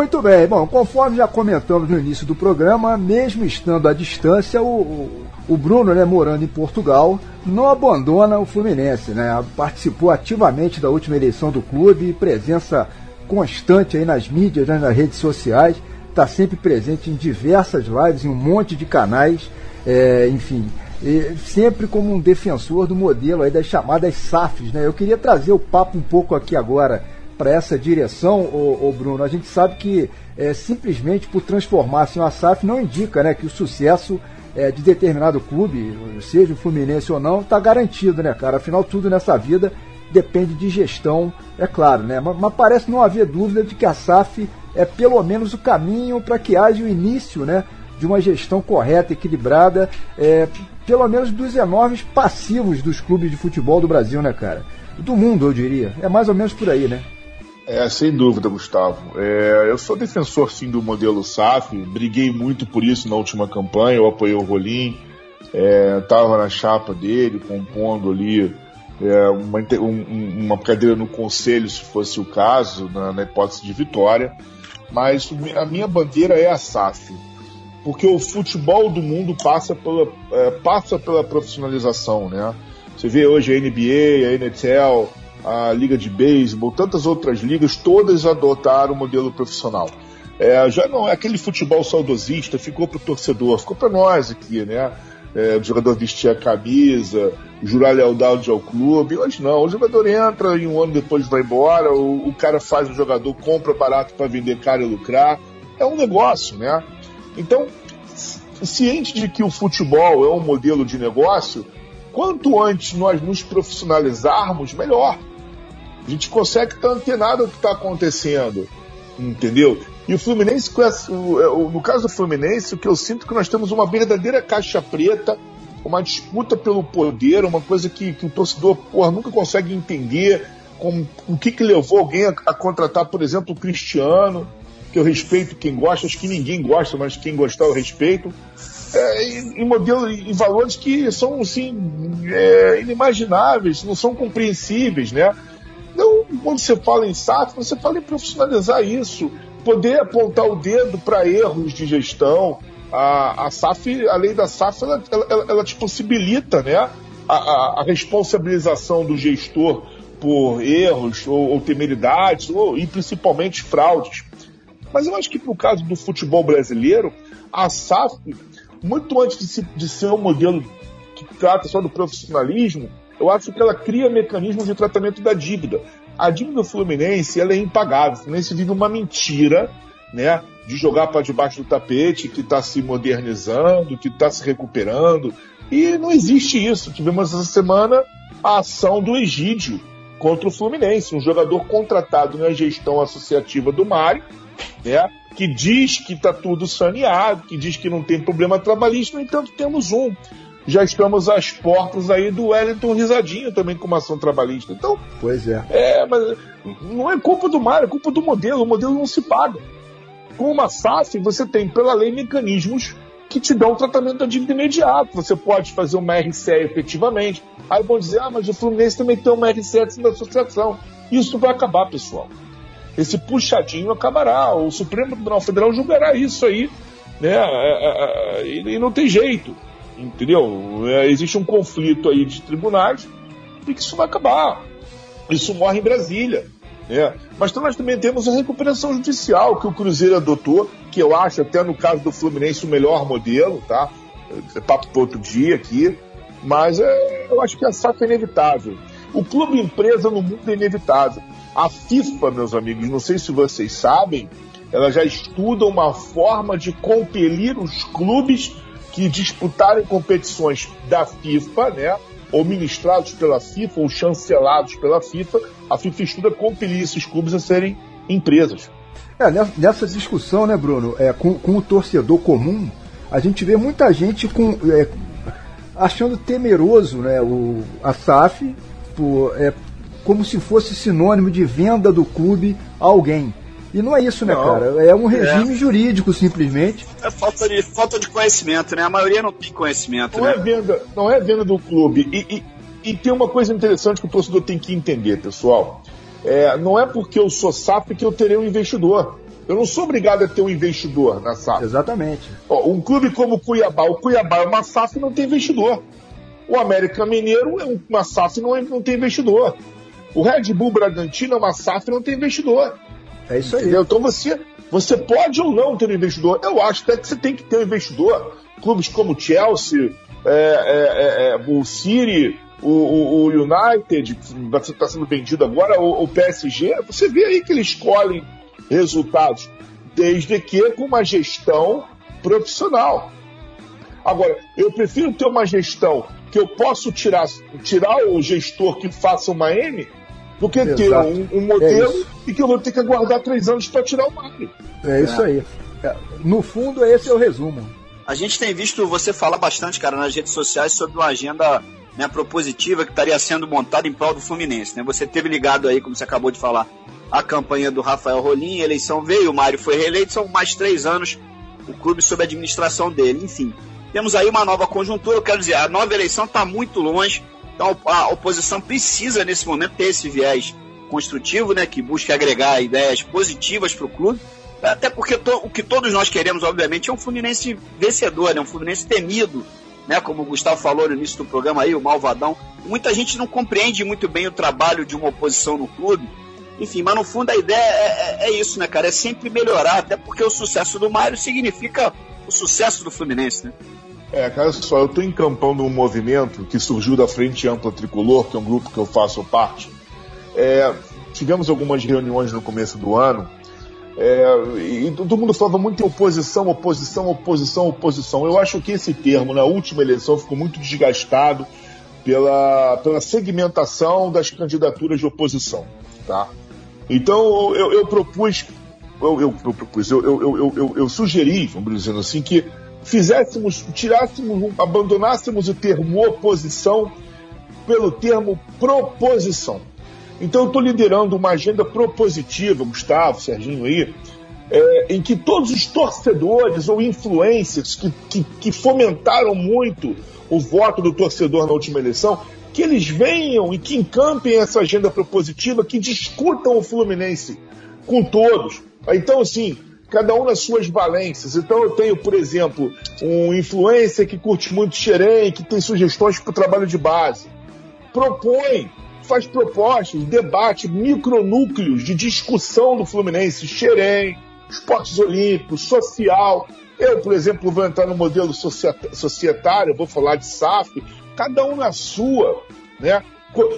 Speaker 2: Muito bem, bom, conforme já comentamos no início do programa, mesmo estando à distância, o, o Bruno, né, morando em Portugal, não abandona o Fluminense, né? Participou ativamente da última eleição do clube, presença constante aí nas mídias, né, nas redes sociais, está sempre presente em diversas lives, em um monte de canais, é, enfim, sempre como um defensor do modelo aí das chamadas SAFs, né? Eu queria trazer o papo um pouco aqui agora para essa direção, ô, Bruno. A gente sabe que é, simplesmente por transformar-se em uma SAF não indica né, que o sucesso é, de determinado clube, seja o Fluminense ou não, está garantido, né, cara? Afinal, tudo nessa vida depende de gestão, é claro, né? Mas, mas parece não haver dúvida de que a SAF é pelo menos o caminho para que haja o início, né? De uma gestão correta, equilibrada, é, pelo menos dos enormes passivos dos clubes de futebol do Brasil, né, cara? Do mundo, eu diria. É mais ou menos por aí, né?
Speaker 4: É, sem dúvida, Gustavo. É, eu sou defensor, sim, do modelo SAF, briguei muito por isso na última campanha, eu apoiei o Rolim, estava é, na chapa dele, compondo ali é, uma, um, uma cadeira no conselho, se fosse o caso, na, na, hipótese de vitória, mas a minha bandeira é a SAF, porque o futebol do mundo passa pela, é, passa pela profissionalização, né? Você vê hoje a NBA, a NHL, a Liga de Beisebol, tantas outras ligas, todas adotaram o modelo profissional. É, já não é aquele futebol saudosista, ficou para o torcedor, ficou para nós aqui, né? É, o jogador vestir a camisa, jurar lealdade ao clube. Hoje não, o jogador entra e um ano depois vai embora, o, o cara faz o jogador, compra barato para vender caro e lucrar. É um negócio, né? Então, ciente de que o futebol é um modelo de negócio, quanto antes nós nos profissionalizarmos, melhor. A gente consegue estar antenado ao que está acontecendo, entendeu? E o Fluminense, no caso do Fluminense, o que eu sinto é que nós temos uma verdadeira caixa preta, uma disputa pelo poder, uma coisa que, que o torcedor porra, nunca consegue entender, com, o que, que levou alguém a, a, contratar, por exemplo, o Cristiano, que eu respeito quem gosta, acho que ninguém gosta, mas quem gostar eu respeito, é, em, modelos, em valores que são assim, é, inimagináveis, não são compreensíveis, né? Quando você fala em SAF, você fala em profissionalizar isso, poder apontar o dedo para erros de gestão. A, a SAF, a lei da SAF, ela, ela, ela te possibilita né, a, a, a, responsabilização do gestor por erros ou, ou temeridades, ou, e principalmente fraudes. Mas eu acho que, para o caso do futebol brasileiro, a SAF, muito antes de, se, de ser um modelo que trata só do profissionalismo, eu acho que ela cria mecanismos de tratamento da dívida. A dívida do Fluminense ela é impagável. O Fluminense vive uma mentira, né? De jogar para debaixo do tapete, que está se modernizando, que está se recuperando. E não existe isso. Tivemos essa semana a ação do Egídio contra o Fluminense, um jogador contratado na gestão associativa do Mário, né? Que diz que está tudo saneado, que diz que não tem problema trabalhista, no entanto, temos um já estamos às portas aí do Wellington Risadinho também com uma ação trabalhista. Então,
Speaker 2: pois é.
Speaker 4: É, mas não é culpa do mar, é culpa do modelo. O modelo não se paga. Com uma SAF, você tem, pela lei, mecanismos que te dão o tratamento da dívida imediato. Você pode fazer uma RCE efetivamente. Aí vão dizer, ah, mas o Fluminense também tem uma RCE da associação. Isso vai acabar, pessoal. Esse puxadinho acabará. O Supremo Tribunal Federal julgará isso aí, né? É, é, é, e não tem jeito. Entendeu? É, existe um conflito aí de tribunais e que isso vai acabar. Isso morre em Brasília. Né? Mas então nós também temos a recuperação judicial que o Cruzeiro adotou, que eu acho até no caso do Fluminense o melhor modelo, tá? É papo para outro dia aqui. Mas é, eu acho que a SAF é inevitável. O clube empresa no mundo é inevitável. A FIFA, meus amigos, não sei se vocês sabem, ela já estuda uma forma de compelir os clubes que disputarem competições da FIFA, né? Ou ministrados pela FIFA, ou chancelados pela FIFA, a FIFA estuda compelir esses clubes a serem empresas.
Speaker 2: É, nessa discussão, né, Bruno, é, com, com o torcedor comum, a gente vê muita gente com, é, achando temeroso né, o, a SAF por, é, como se fosse sinônimo de venda do clube a alguém. E não é isso, né, não, cara? É um regime é. jurídico, simplesmente.
Speaker 3: É falta de, falta de conhecimento, né? A maioria não tem conhecimento,
Speaker 4: não
Speaker 3: né?
Speaker 4: É venda, não é venda do clube. E, e, e, tem uma coisa interessante que o torcedor tem que entender, pessoal. É, não é porque eu sou SAF que eu terei um investidor. Eu não sou obrigado a ter um investidor na SAF.
Speaker 2: Exatamente.
Speaker 4: Ó, um clube como o Cuiabá, o Cuiabá é uma SAF e não tem investidor. O América Mineiro é uma SAF e não, é, não tem investidor. O Red Bull Bragantino é uma SAF e não tem investidor.
Speaker 2: É isso aí.
Speaker 4: Então você, você pode ou não ter um investidor. Eu acho até que você tem que ter um investidor. Clubes como Chelsea, é, é, é, o City, o, o, o United, que está sendo vendido agora, o, o, PSG, você vê aí que eles escolhem resultados, desde que com uma gestão profissional. Agora, eu prefiro ter uma gestão que eu posso tirar, tirar o gestor que faça uma M do que Exato. ter um, um modelo é e que eu vou ter que aguardar três anos para tirar o Mario.
Speaker 2: É isso aí. É, no fundo, esse é o resumo.
Speaker 3: A gente tem visto você falar bastante, cara, nas redes sociais sobre uma agenda né, propositiva que estaria sendo montada em prol do Fluminense. Né? Você teve ligado aí, como você acabou de falar, a campanha do Rafael Rolim, a eleição veio, o Mário foi reeleito, são mais três anos o clube sob a administração dele. Enfim, temos aí uma nova conjuntura, eu quero dizer, a nova eleição está muito longe, então a oposição precisa nesse momento ter esse viés construtivo, né, que busque agregar ideias positivas para o clube, até porque to, o que todos nós queremos, obviamente, é um Fluminense vencedor, né, um Fluminense temido, né, como o Gustavo falou no início do programa aí, o Malvadão. Muita gente não compreende muito bem o trabalho de uma oposição no clube, enfim, mas no fundo a ideia é, é, é isso, né, cara? É sempre melhorar, até porque o sucesso do Mário significa o sucesso do Fluminense, né?
Speaker 4: É, cara, só, eu estou encampando um movimento que surgiu da Frente Ampla Tricolor, que é um grupo que eu faço parte. É, tivemos algumas reuniões no começo do ano é, e todo mundo falava muito em oposição, oposição, oposição, oposição. Eu acho que esse termo, na última eleição, ficou muito desgastado pela, pela segmentação das candidaturas de oposição. Tá? Então eu, eu propus, eu, eu, eu propus, eu, eu, eu, eu, sugeri, vamos dizer assim, que fizéssemos, tirássemos, abandonássemos o termo oposição pelo termo proposição. Então eu estou liderando uma agenda propositiva, Gustavo, Serginho aí, é, em que todos os torcedores ou influencers que, que, que, fomentaram muito o voto do torcedor na última eleição, que eles venham e que encampem essa agenda propositiva, que discutam o Fluminense com todos. Então, assim, cada um nas suas valências. Então eu tenho, por exemplo, um influencer que curte muito Xerém, que tem sugestões para o trabalho de base. Propõe faz propostas, debate, micronúcleos de discussão do Fluminense, Xerém, esportes olímpicos, social. Eu, por exemplo, vou entrar no modelo societário, vou falar de SAF, cada um na sua, né?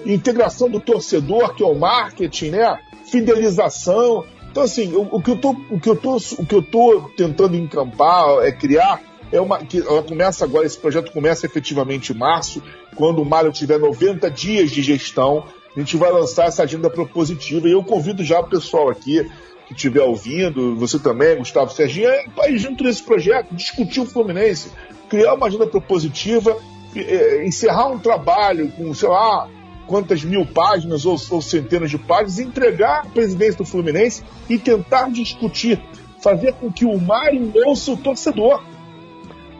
Speaker 4: Integração do torcedor, que é o marketing, né? Fidelização. Então, assim, o, o que eu tô, o que eu tô, o que eu tô tentando encampar, é criar é uma que ela começa agora, esse projeto começa efetivamente em março, quando o Mário tiver 90 dias de gestão, a gente vai lançar essa agenda propositiva e eu convido já o pessoal aqui que estiver ouvindo, você também, Gustavo Serginho, é, para ir junto nesse projeto, discutir o Fluminense, criar uma agenda propositiva, é, encerrar um trabalho com, sei lá, quantas mil páginas ou, ou centenas de páginas, entregar a presidência do Fluminense e tentar discutir, fazer com que o Mário ouça o torcedor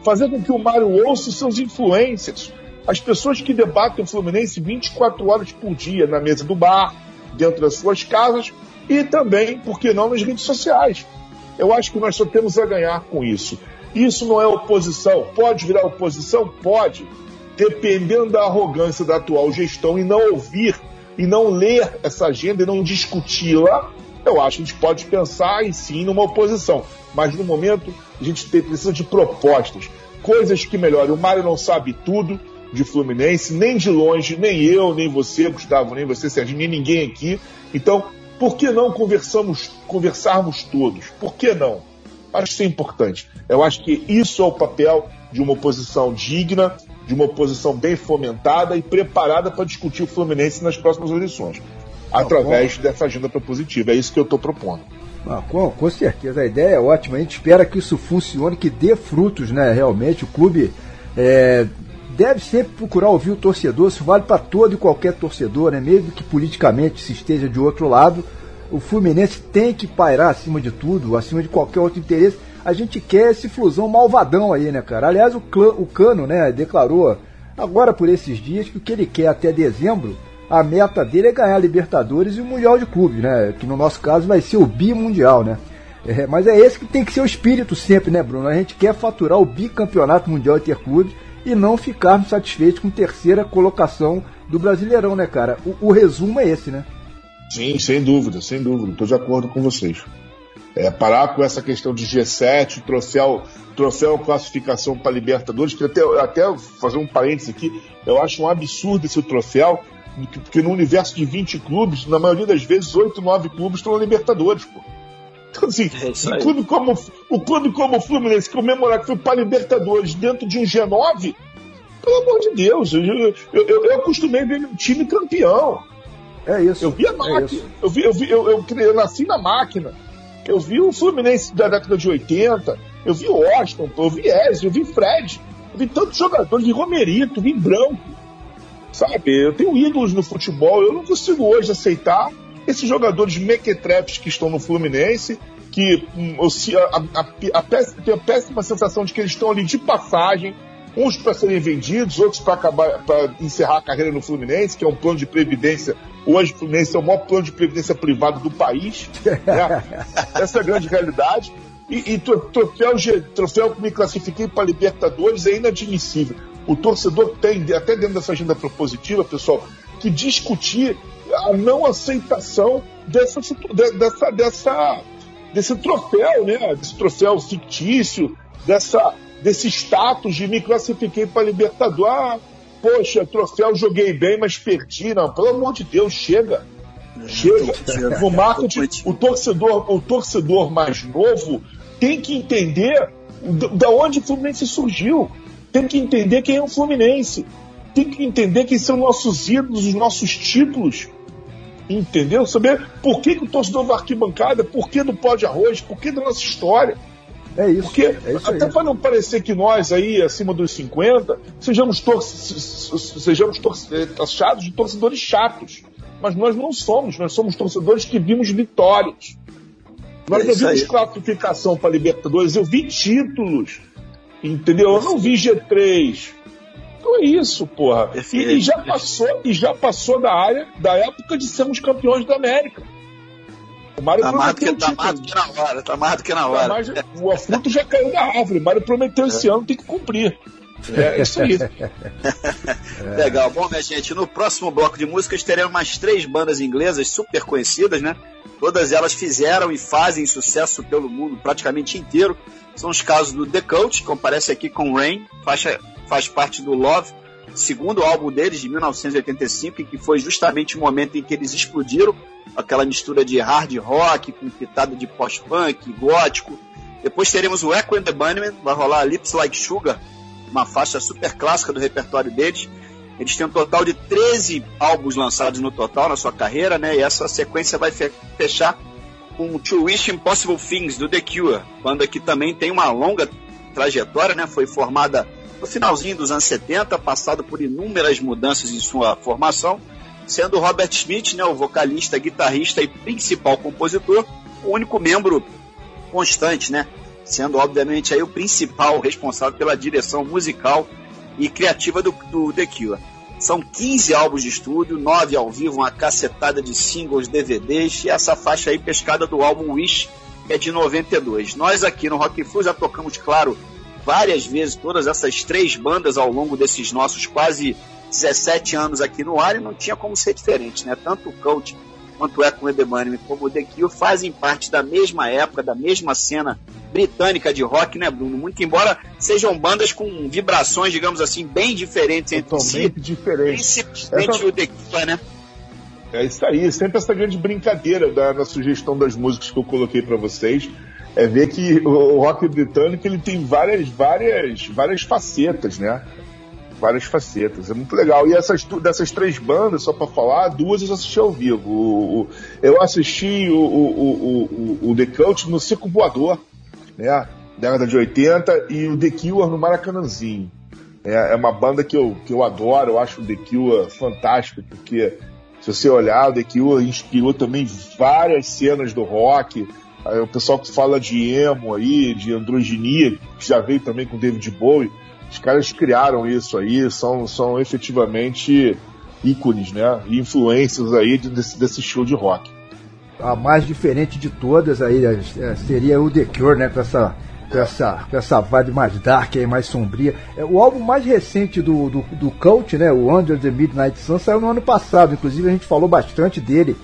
Speaker 4: fazer com que o Mário ouça os seus influencers, as pessoas que debatem o Fluminense 24 horas por dia na mesa do bar, dentro das suas casas e também, por que não, nas redes sociais. Eu acho que nós só temos a ganhar com isso. Isso não é oposição. Pode virar oposição? Pode. Dependendo da arrogância da atual gestão e não ouvir e não ler essa agenda e não discuti-la, eu acho que a gente pode pensar em sim numa oposição. Mas no momento a gente precisa de propostas, coisas que melhorem. O Mário não sabe tudo de Fluminense, nem de longe, nem eu, nem você, Gustavo, nem você, Serginho, nem ninguém aqui. Então, por que não conversamos, conversarmos todos? Por que não? Acho que isso é importante. Eu acho que isso é o papel de uma oposição digna, de uma oposição bem fomentada e preparada para discutir o Fluminense nas próximas eleições através dessa agenda propositiva. É isso que eu estou propondo.
Speaker 2: Ah, com, com, certeza, a ideia é ótima. A gente espera que isso funcione, que dê frutos, né? Realmente, o clube é, deve sempre procurar ouvir o torcedor. Isso vale para todo e qualquer torcedor, né? Mesmo que politicamente se esteja de outro lado, o Fluminense tem que pairar acima de tudo, acima de qualquer outro interesse. A gente quer esse flusão malvadão aí, né, cara? Aliás, o, clã, o Cano, né, declarou agora por esses dias que o que ele quer até dezembro a meta dele é ganhar a Libertadores e o Mundial de Clubes, né? Que no nosso caso vai ser o bimundial, né? É, mas é esse que tem que ser o espírito sempre, né, Bruno? A gente quer faturar o bicampeonato mundial interclubes e não ficarmos satisfeitos com terceira colocação do Brasileirão, né, cara? O, o resumo é esse, né?
Speaker 4: Sim, sem dúvida, sem dúvida. Estou de acordo com vocês. É, parar com essa questão de G7, troféu, troféu classificação para Libertadores, que até, até fazer um parênteses aqui, eu acho um absurdo esse troféu, porque no universo de 20 clubes, na maioria das vezes, 8, 9 clubes estão na Libertadores, pô. Então, assim, é um clube como, o clube como o Fluminense comemorar que foi para Libertadores dentro de um G9, pelo amor de Deus, eu, eu, eu, eu acostumei a ver um time campeão.
Speaker 2: É isso.
Speaker 4: Eu vi a é máquina. É eu, vi, eu, vi, eu, eu, eu, nasci na máquina. Eu vi o Fluminense da década de 80. Eu vi o Washington, eu vi Ezio, eu vi Fred. Eu vi tantos jogadores, vi Romerito, vi Branco. Sabe? Eu tenho ídolos no futebol. Eu não consigo hoje aceitar esses jogadores mequetrefes que estão no Fluminense, que hum, a, a, a, a, tenho a péssima sensação de que eles estão ali de passagem, uns para serem vendidos, outros para acabar para encerrar a carreira no Fluminense, que é um plano de previdência. Hoje o Fluminense é o maior plano de previdência privado do país. Né? Essa é a grande realidade. E, e troféu, troféu que me classifiquei para Libertadores é inadmissível. O torcedor tem, até dentro dessa agenda propositiva, pessoal, que discutir a não aceitação dessa, dessa, dessa, desse troféu, né? Desse troféu fictício, dessa, desse status de me classifiquei para Libertador. Ah, poxa, troféu joguei bem, mas perdi. Não, pelo amor de Deus, chega. Chega. No marketing, o torcedor, o torcedor mais novo tem que entender da onde o Fluminense surgiu. Tem que entender quem é o Fluminense. Tem que entender quem são nossos ídolos, os nossos títulos. Entendeu? Saber por que, que o torcedor vai arquibancada, por que do pó de arroz, por que da nossa história.
Speaker 2: É isso.
Speaker 4: Porque,
Speaker 2: é isso
Speaker 4: até para não parecer que nós aí, acima dos 50, sejamos, sejamos tor taxados de torcedores chatos. Mas nós não somos, nós somos torcedores que vimos vitórias. Nós é não vimos aí. classificação para Libertadores, eu vi títulos. Entendeu? Eu não vi G3. Então é isso, porra. E, e, já passou, e já passou da área da época de sermos campeões da América.
Speaker 3: O Mário tá prometeu que, tá mais do que na hora, tá mais do que na tá hora. Tá mais,
Speaker 4: o fruto já caiu da árvore. O Mário prometeu esse ano, tem que cumprir. É isso aí.
Speaker 3: Legal. Bom, minha gente, no próximo bloco de músicas teremos mais três bandas inglesas super conhecidas, né? Todas elas fizeram e fazem sucesso pelo mundo praticamente inteiro. São os casos do The Cult, que aparece aqui com Rain, faixa, faz parte do Love, segundo álbum deles, de 1985, que foi justamente o momento em que eles explodiram aquela mistura de hard rock com pitada de post-punk, gótico. Depois teremos o Echo and the Bunnymen, vai rolar Lips Like Sugar, uma faixa super clássica do repertório deles. Eles têm um total de 13 álbuns lançados no total na sua carreira, né? E essa sequência vai fechar com To Wish Impossible Things, do The Cure, banda que também tem uma longa trajetória, né? Foi formada no finalzinho dos anos 70, passado por inúmeras mudanças em sua formação sendo Robert Smith, né, o vocalista, guitarrista e principal compositor, o único membro constante, né, sendo obviamente aí o principal responsável pela direção musical e criativa do, do The Cure. São 15 álbuns de estúdio, 9 ao vivo, uma cacetada de singles, DVDs e essa faixa aí pescada do álbum Wish, que é de 92. Nós aqui no Rock Flu já tocamos, claro, várias vezes todas essas três bandas ao longo desses nossos quase 17 anos aqui no ar e não tinha como ser diferente, né? Tanto o Coach quanto o Echo Edemani como o The Kill fazem parte da mesma época, da mesma cena britânica de rock, né, Bruno? Muito embora sejam bandas com vibrações, digamos assim, bem diferentes entre
Speaker 4: si. diferentes.
Speaker 3: Principalmente essa... o The Kill, né?
Speaker 4: É isso aí, sempre essa grande brincadeira da, na sugestão das músicas que eu coloquei para vocês é ver que o rock britânico ele tem várias, várias, várias facetas, né? várias facetas. É muito legal. E essas dessas três bandas, só para falar, duas eu assisti ao vivo. O, o, eu assisti o, o, o, o The Cult no Circo Voador, né? Década de 80, e o The Cure no Maracanãzinho. É, é uma banda que eu, que eu adoro, eu acho o The Cure fantástico, porque se você olhar, o The Cure inspirou também várias cenas do rock. O pessoal que fala de emo aí, de androginia, que já veio também com David Bowie os caras criaram isso aí, são, são efetivamente ícones, né? E influências aí desse, desse estilo de rock.
Speaker 2: a mais diferente de todas aí é, seria o The Cure, né? Com essa, com essa, com essa vibe mais dark aí, mais sombria. É, o álbum mais recente do, do, do Cult, né? O Under the Midnight Sun, saiu no ano passado. Inclusive a gente falou bastante dele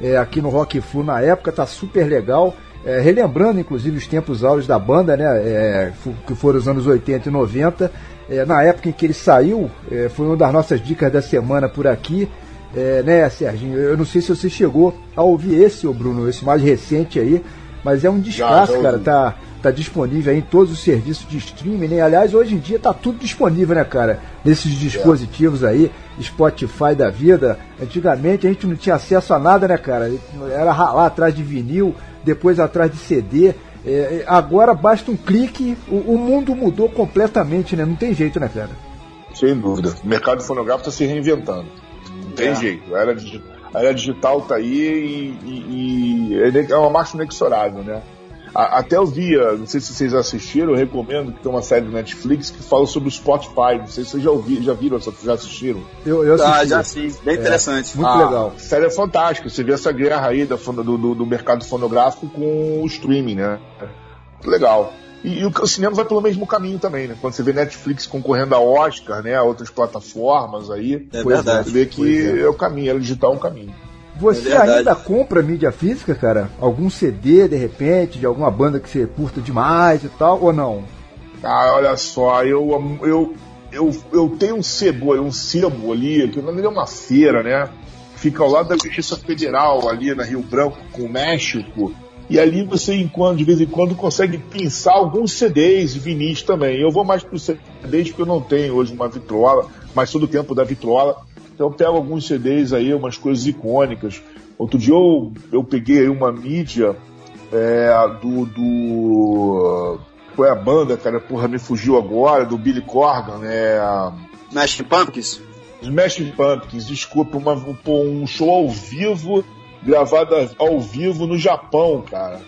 Speaker 2: é, aqui no Rock Flu na época, tá super legal. É, relembrando inclusive os tempos áureos da banda, né? É, que foram os anos 80 e 90. É, na época em que ele saiu, é, foi uma das nossas dicas da semana por aqui. É, né, Serginho? Eu não sei se você chegou a ouvir esse, ô Bruno, esse mais recente aí, mas é um descasso, cara. Tá, tá disponível aí em todos os serviços de streaming, né? Aliás, hoje em dia tá tudo disponível, né, cara? Nesses dispositivos aí, Spotify da vida. Antigamente a gente não tinha acesso a nada, né, cara? Era ralar atrás de vinil, depois atrás de CD. É, agora basta um clique, o, o, mundo mudou completamente, né? Não tem jeito, né, cara?
Speaker 4: Sem dúvida. O mercado fonográfico está se reinventando tem é. jeito. A era, a era digital tá aí e, e, e, é uma marcha inexorável, né? Até eu via, não sei se vocês assistiram, eu recomendo que tem uma série do Netflix que fala sobre o Spotify. Não sei se vocês já, ouviram, já viram, já assistiram.
Speaker 3: Eu, eu assisti. Ah, já sim, bem é, interessante.
Speaker 2: Muito ah, legal.
Speaker 4: A série é fantástica. Você vê essa guerra aí do, do, do mercado fonográfico com o streaming, né? Legal. E, e, o, cinema vai pelo mesmo caminho também, né? Quando você vê Netflix concorrendo a Oscar, né? A outras plataformas aí,
Speaker 3: é verdade.
Speaker 4: você vê que é. é. o caminho, é digital é um caminho.
Speaker 2: Você é ainda compra mídia física, cara? Algum CD, de repente, de alguma banda que você curta demais e tal, ou não?
Speaker 4: Ah, olha só, eu, eu, eu, eu tenho um sebo, um sebo ali, que não é uma feira, né? Fica ao lado da Justiça Federal, ali na Rio Branco, com o México e ali você, de vez em quando, consegue pensar alguns CDs e vinis também. Eu vou mais para os CDs porque eu não tenho hoje uma vitrola, mas todo o tempo da vitrola. Então eu pego alguns CDs aí, umas coisas icônicas. Outro dia eu, eu peguei aí uma mídia é, do, do. Qual é a banda, cara? Porra, me fugiu agora, do Billy Corgan, né?
Speaker 3: Smashing Pumpkins?
Speaker 4: Smashing Pumpkins, desculpa, uma, um show ao vivo gravada ao vivo no Japão, cara.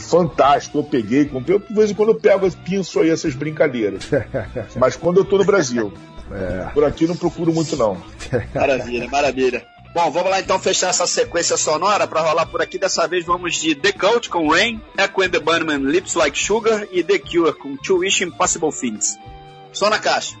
Speaker 4: Fantástico, eu peguei, comprei. De vez em quando eu pego, pinço aí essas brincadeiras. Mas quando eu tô no Brasil. É. Por aqui não procuro muito, não.
Speaker 3: Maravilha, maravilha. Bom, vamos lá então fechar essa sequência sonora para rolar por aqui. Dessa vez vamos de The Cult com Rain, Echo and the Bunnymen Lips Like Sugar e The Cure com Two Wish Impossible Things. Só na caixa.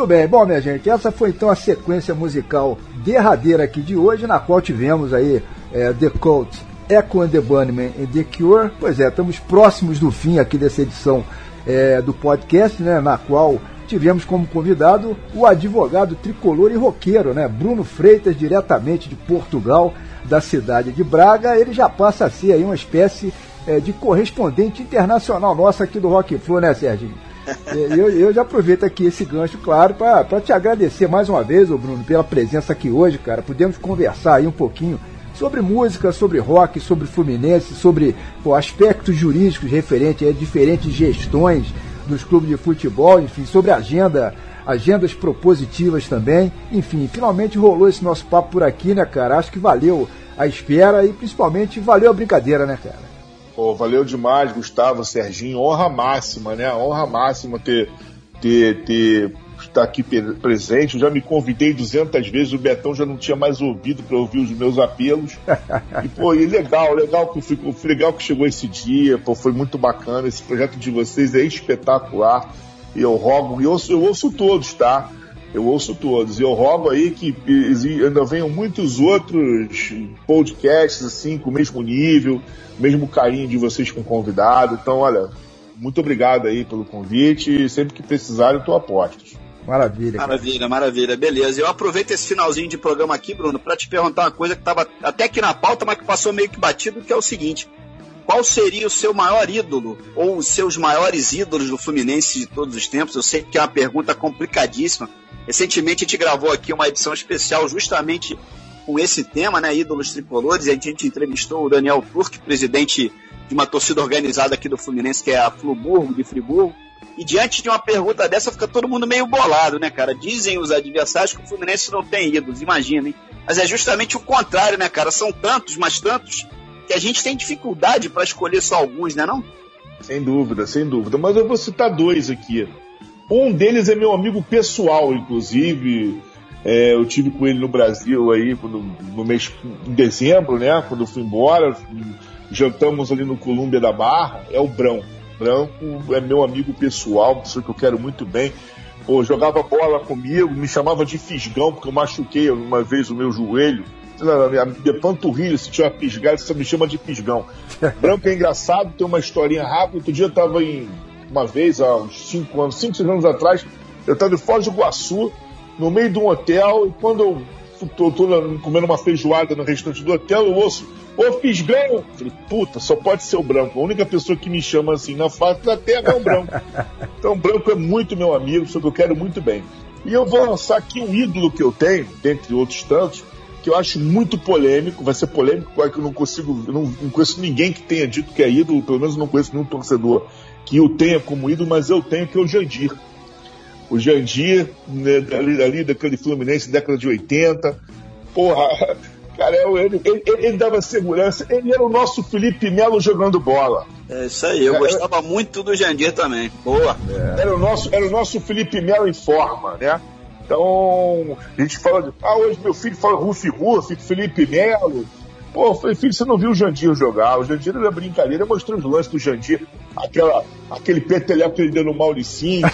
Speaker 2: Muito bem, bom minha gente, essa foi então a sequência musical derradeira aqui de hoje, na qual tivemos aí é, The Cult, Echo and the Bunnymen e The Cure. Pois é, estamos próximos do fim aqui dessa edição é, do podcast, né, na qual tivemos como convidado o advogado tricolor e roqueiro, né, Bruno Freitas, diretamente de Portugal, da cidade de Braga. Ele já passa a ser aí uma espécie é, de correspondente internacional nosso aqui do Rock Flu, né, Serginho? Eu, eu já aproveito aqui esse gancho, claro, para te agradecer mais uma vez, Bruno, pela presença aqui hoje, cara. Podemos conversar aí um pouquinho sobre música, sobre rock, sobre Fluminense, sobre pô, aspectos jurídicos referentes a diferentes gestões dos clubes de futebol, enfim, sobre agenda, agendas propositivas também. Enfim, finalmente rolou esse nosso papo por aqui, né, cara? Acho que valeu a espera e principalmente valeu a brincadeira, né, cara?
Speaker 4: Pô, valeu demais, Gustavo, Serginho. Honra máxima, né? Honra máxima ter, ter, ter estar aqui presente. Eu já me convidei 200 vezes, o Betão já não tinha mais ouvido para ouvir os meus apelos. E, pô, e legal, legal que, fui, legal que chegou esse dia, pô, foi muito bacana. Esse projeto de vocês é espetacular. E eu rogo, e eu, eu ouço todos, tá? Eu ouço todos. E eu rogo aí que ainda venham muitos outros podcasts, assim, com o mesmo nível, mesmo carinho de vocês com o convidado. Então, olha, muito obrigado aí pelo convite. Sempre que precisarem, eu estou a postos.
Speaker 2: Maravilha.
Speaker 3: Cara. Maravilha, maravilha. Beleza. Eu aproveito esse finalzinho de programa aqui, Bruno, para te perguntar uma coisa que estava até aqui na pauta, mas que passou meio que batido, que é o seguinte. Qual seria o seu maior ídolo ou os seus maiores ídolos do Fluminense de todos os tempos? Eu sei que é uma pergunta complicadíssima. Recentemente a gente gravou aqui uma edição especial justamente com esse tema, né, ídolos tricolores, e a gente entrevistou o Daniel Turk, presidente de uma torcida organizada aqui do Fluminense, que é a Fluburgo de Friburgo. E diante de uma pergunta dessa, fica todo mundo meio bolado, né, cara? Dizem os adversários que o Fluminense não tem ídolos, imaginem. Mas é justamente o contrário, né, cara? São tantos, mas tantos, que a gente tem dificuldade para escolher só alguns, né, não?
Speaker 4: Sem dúvida, sem dúvida. Mas eu vou citar dois aqui. Um deles é meu amigo pessoal, inclusive. É, eu tive com ele no Brasil aí quando, no mês em dezembro, né? Quando eu fui embora, jantamos ali no Colômbia da Barra. É o Branco. Branco é meu amigo pessoal, pessoa que eu quero muito bem. Pô, jogava bola comigo, me chamava de fisgão porque eu machuquei uma vez o meu joelho. A minha panturrilha, se tiver pisgado, você me chama de pisgão. Branco é engraçado, tem uma historinha rápida. Outro dia eu tava em uma vez, há uns 5 anos, 5, 6 anos atrás, eu estava em Foz do Iguaçu, no meio de um hotel, e quando eu tô, tô comendo uma feijoada no restaurante do hotel, eu ouço, ô Fisgão! Falei, puta, só pode ser o branco. A única pessoa que me chama assim na face da terra é o branco. Então o branco é muito meu amigo, só que eu quero muito bem. E eu vou lançar aqui um ídolo que eu tenho, dentre outros tantos, que eu acho muito polêmico, vai ser polêmico, porque eu não consigo, eu não, não conheço ninguém que tenha dito que é ídolo, pelo menos não conheço nenhum torcedor que o tenha como ídolo, mas eu tenho que é o Jandir. O Jandir, né, ali, ali daquele Fluminense, década de 80. Porra, cara, ele, ele, ele, dava segurança. Ele era o nosso Felipe Melo jogando bola.
Speaker 3: É isso aí, eu é, gostava muito do Jandir também. Boa.
Speaker 4: É. Era, o nosso, era o nosso Felipe Melo em forma, né? Então, a gente fala de. Ah, hoje meu filho fala Rufi Rufi, Felipe Melo. Pô, falei, filho, você não viu o Jandir jogar? O Jandir era brincadeira, mostrou os lances do Jandir, aquela, aquele peteleco que ele deu no Mauricinho.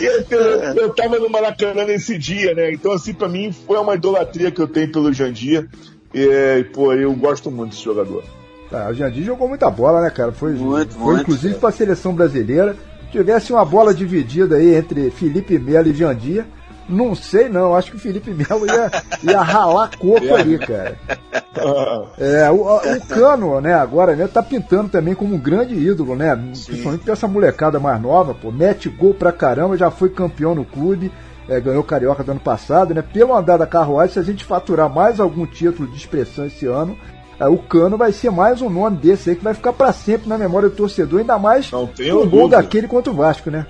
Speaker 4: eu, eu, eu tava no Maracanã nesse dia, né? Então, assim, pra mim, foi uma idolatria que eu tenho pelo Jandir. E, pô, eu gosto muito desse jogador.
Speaker 2: Ah, o Jandir jogou muita bola, né, cara? Foi,
Speaker 3: muito,
Speaker 2: foi
Speaker 3: muito,
Speaker 2: inclusive para a seleção brasileira. Tivesse uma bola dividida aí entre Felipe Melo e Jandir não sei não, acho que o Felipe Melo ia, ia ralar coco ali, cara. É, o, o Cano, né, agora, né, tá pintando também como um grande ídolo, né? Sim. Principalmente pra essa molecada mais nova, pô, mete gol pra caramba, já foi campeão no clube, é, ganhou o Carioca do ano passado, né? Pelo andar da carruagem, se a gente faturar mais algum título de expressão esse ano, o Cano vai ser mais um nome desse aí que vai ficar para sempre na memória do torcedor, ainda mais
Speaker 4: um
Speaker 2: gol daquele contra o Vasco, né?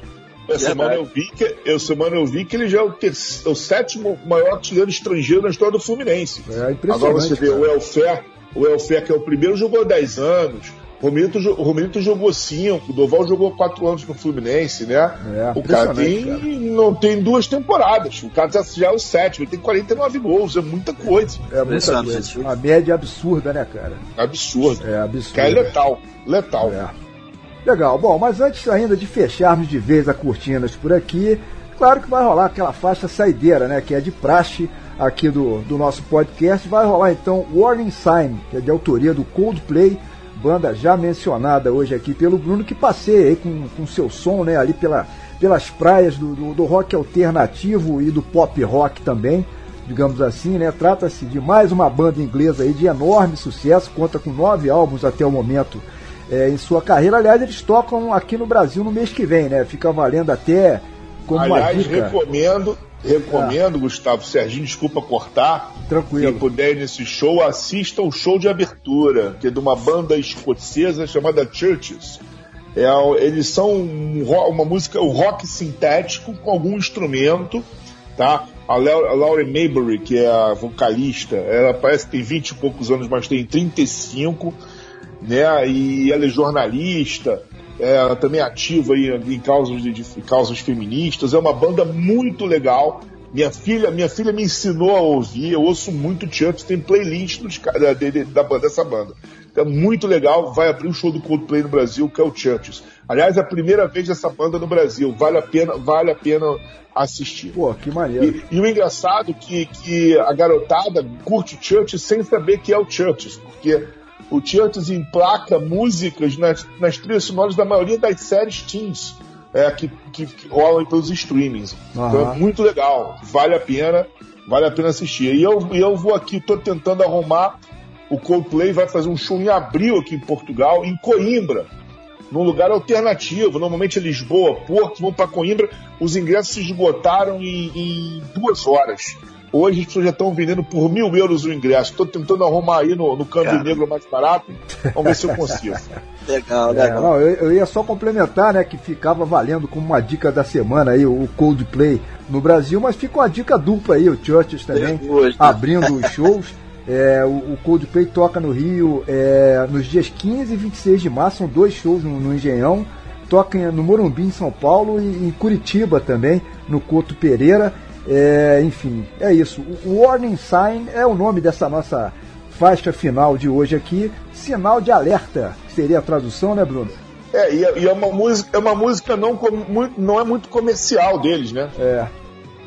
Speaker 4: Essa semana eu vi que eu semana eu vi que ele já é o, terceiro, o sétimo maior artilheiro estrangeiro na história do Fluminense.
Speaker 2: É impressionante.
Speaker 4: Agora você vê o Elfer, o Elfer que é o primeiro jogou 10 anos. O Romilito, jogou 5, o Doval jogou 4 anos no Fluminense, né?
Speaker 2: É,
Speaker 4: o cara tem, cara. não tem duas temporadas. O cara já, já é o sétimo, ele tem 49 gols, é muita coisa.
Speaker 2: É muita coisa. Uma média absurda, né, cara?
Speaker 4: Absurdo.
Speaker 2: É absurdo.
Speaker 4: Cara, é letal. Letal.
Speaker 2: É. Legal, bom, mas antes ainda de fecharmos de vez a Cortinas por aqui, claro que vai rolar aquela faixa saideira, né, que é de praxe aqui do, do nosso podcast. Vai rolar então Warning Sign, que é de autoria do Coldplay, banda já mencionada hoje aqui pelo Bruno, que passeia com, com seu som, né, ali pela, pelas praias do, do, do rock alternativo e do pop rock também digamos assim, né? Trata-se de mais uma banda inglesa aí de enorme sucesso, conta com nove álbuns até o momento é, em sua carreira. Aliás, eles tocam aqui no Brasil no mês que vem, né? Fica valendo até como
Speaker 4: Aliás,
Speaker 2: uma dica.
Speaker 4: recomendo, recomendo, é. Gustavo, Serginho, desculpa cortar.
Speaker 2: Tranquilo.
Speaker 4: Quem puder ir nesse show, assista o show de abertura, que é de uma banda escocesa chamada Churches. É, eles são uma música, o rock sintético com algum instrumento, tá? A Laurie Maybury, que é a vocalista, ela parece que tem 20 e poucos anos, mas tem 35 né? E ela é jornalista, é, também é ativa aí em causas, de, de, causas feministas. É uma banda muito legal. Minha filha, minha filha me ensinou a ouvir. Eu ouço muito Church, tem playlist dos, da, de, da banda, dessa banda. É muito legal. Vai abrir o um show do Coldplay no Brasil, que é o Churches. Aliás, é a primeira vez dessa banda no Brasil. Vale a pena, vale a pena assistir.
Speaker 2: Pô, que maneiro.
Speaker 4: E, e o engraçado é que, que a garotada curte Churches sem saber que é o Churches, porque o Churches emplaca músicas nas, nas trilhas sonoras da maioria das séries teens é, que, que, que rolam pelos streamings. Uhum. Então é muito legal, vale a pena, vale a pena assistir. E eu, eu vou aqui, estou tentando arrumar. O Coldplay vai fazer um show em abril aqui em Portugal, em Coimbra, num lugar alternativo. Normalmente é Lisboa, Porto, vão para Coimbra. Os ingressos se esgotaram em, em duas horas. Hoje as pessoas já estão vendendo por mil euros o ingresso. Estou tentando arrumar aí no, no câmbio Cara. negro mais barato. Vamos ver se eu consigo.
Speaker 3: legal, legal.
Speaker 2: É, não, eu, eu, ia só complementar, né, que ficava valendo como uma dica da semana aí o Coldplay no Brasil, mas fica uma dica dupla aí, o Churches também, abrindo os shows. É, o, o, Coldplay toca no Rio é, nos dias 15 e 26 de março, são dois shows no, no Engenhão.
Speaker 5: toca no Morumbi, em São Paulo, e em Curitiba também, no Couto Pereira. É, enfim, é isso. O Warning Sign é o nome dessa nossa faixa final de hoje aqui. Sinal de alerta, seria a tradução, né, Bruno?
Speaker 4: É, e é, e é uma música, é uma música não, muito, não é muito comercial deles, né?
Speaker 5: É.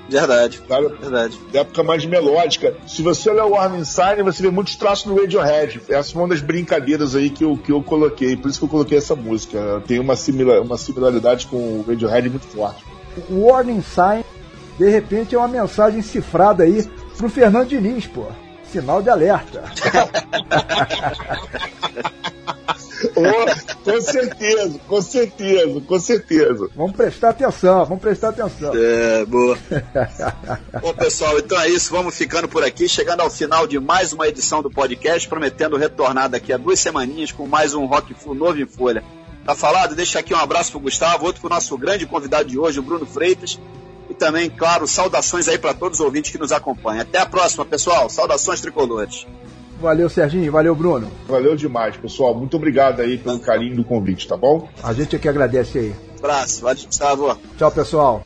Speaker 3: Verdade, claro, verdade.
Speaker 4: Da época mais melódica. Se você olhar o Warning Sign, você vê muitos traços no Radiohead. Essa foi uma das brincadeiras aí que eu, que eu coloquei. Por isso que eu coloquei essa música. Tem uma, similar, uma similaridade com o Radiohead muito forte.
Speaker 5: O Warning Sign, de repente, é uma mensagem cifrada aí pro Fernando Diniz, pô. Sinal de alerta.
Speaker 4: Oh, com certeza, com certeza, com certeza.
Speaker 5: Vamos prestar atenção, vamos prestar atenção.
Speaker 3: É, boa. Bom, pessoal, então é isso. Vamos ficando por aqui, chegando ao final de mais uma edição do podcast, prometendo retornar daqui a duas semaninhas com mais um Rock Full novo em folha. Tá falado? Deixa aqui um abraço pro Gustavo, outro pro nosso grande convidado de hoje, o Bruno Freitas. E também, claro, saudações aí para todos os ouvintes que nos acompanham. Até a próxima, pessoal. Saudações tricolores.
Speaker 5: Valeu, Serginho. Valeu, Bruno.
Speaker 4: Valeu demais, pessoal. Muito obrigado aí pelo carinho do convite, tá bom?
Speaker 5: A gente aqui agradece aí.
Speaker 3: Abraço. Valeu, Gustavo.
Speaker 5: Tchau, pessoal.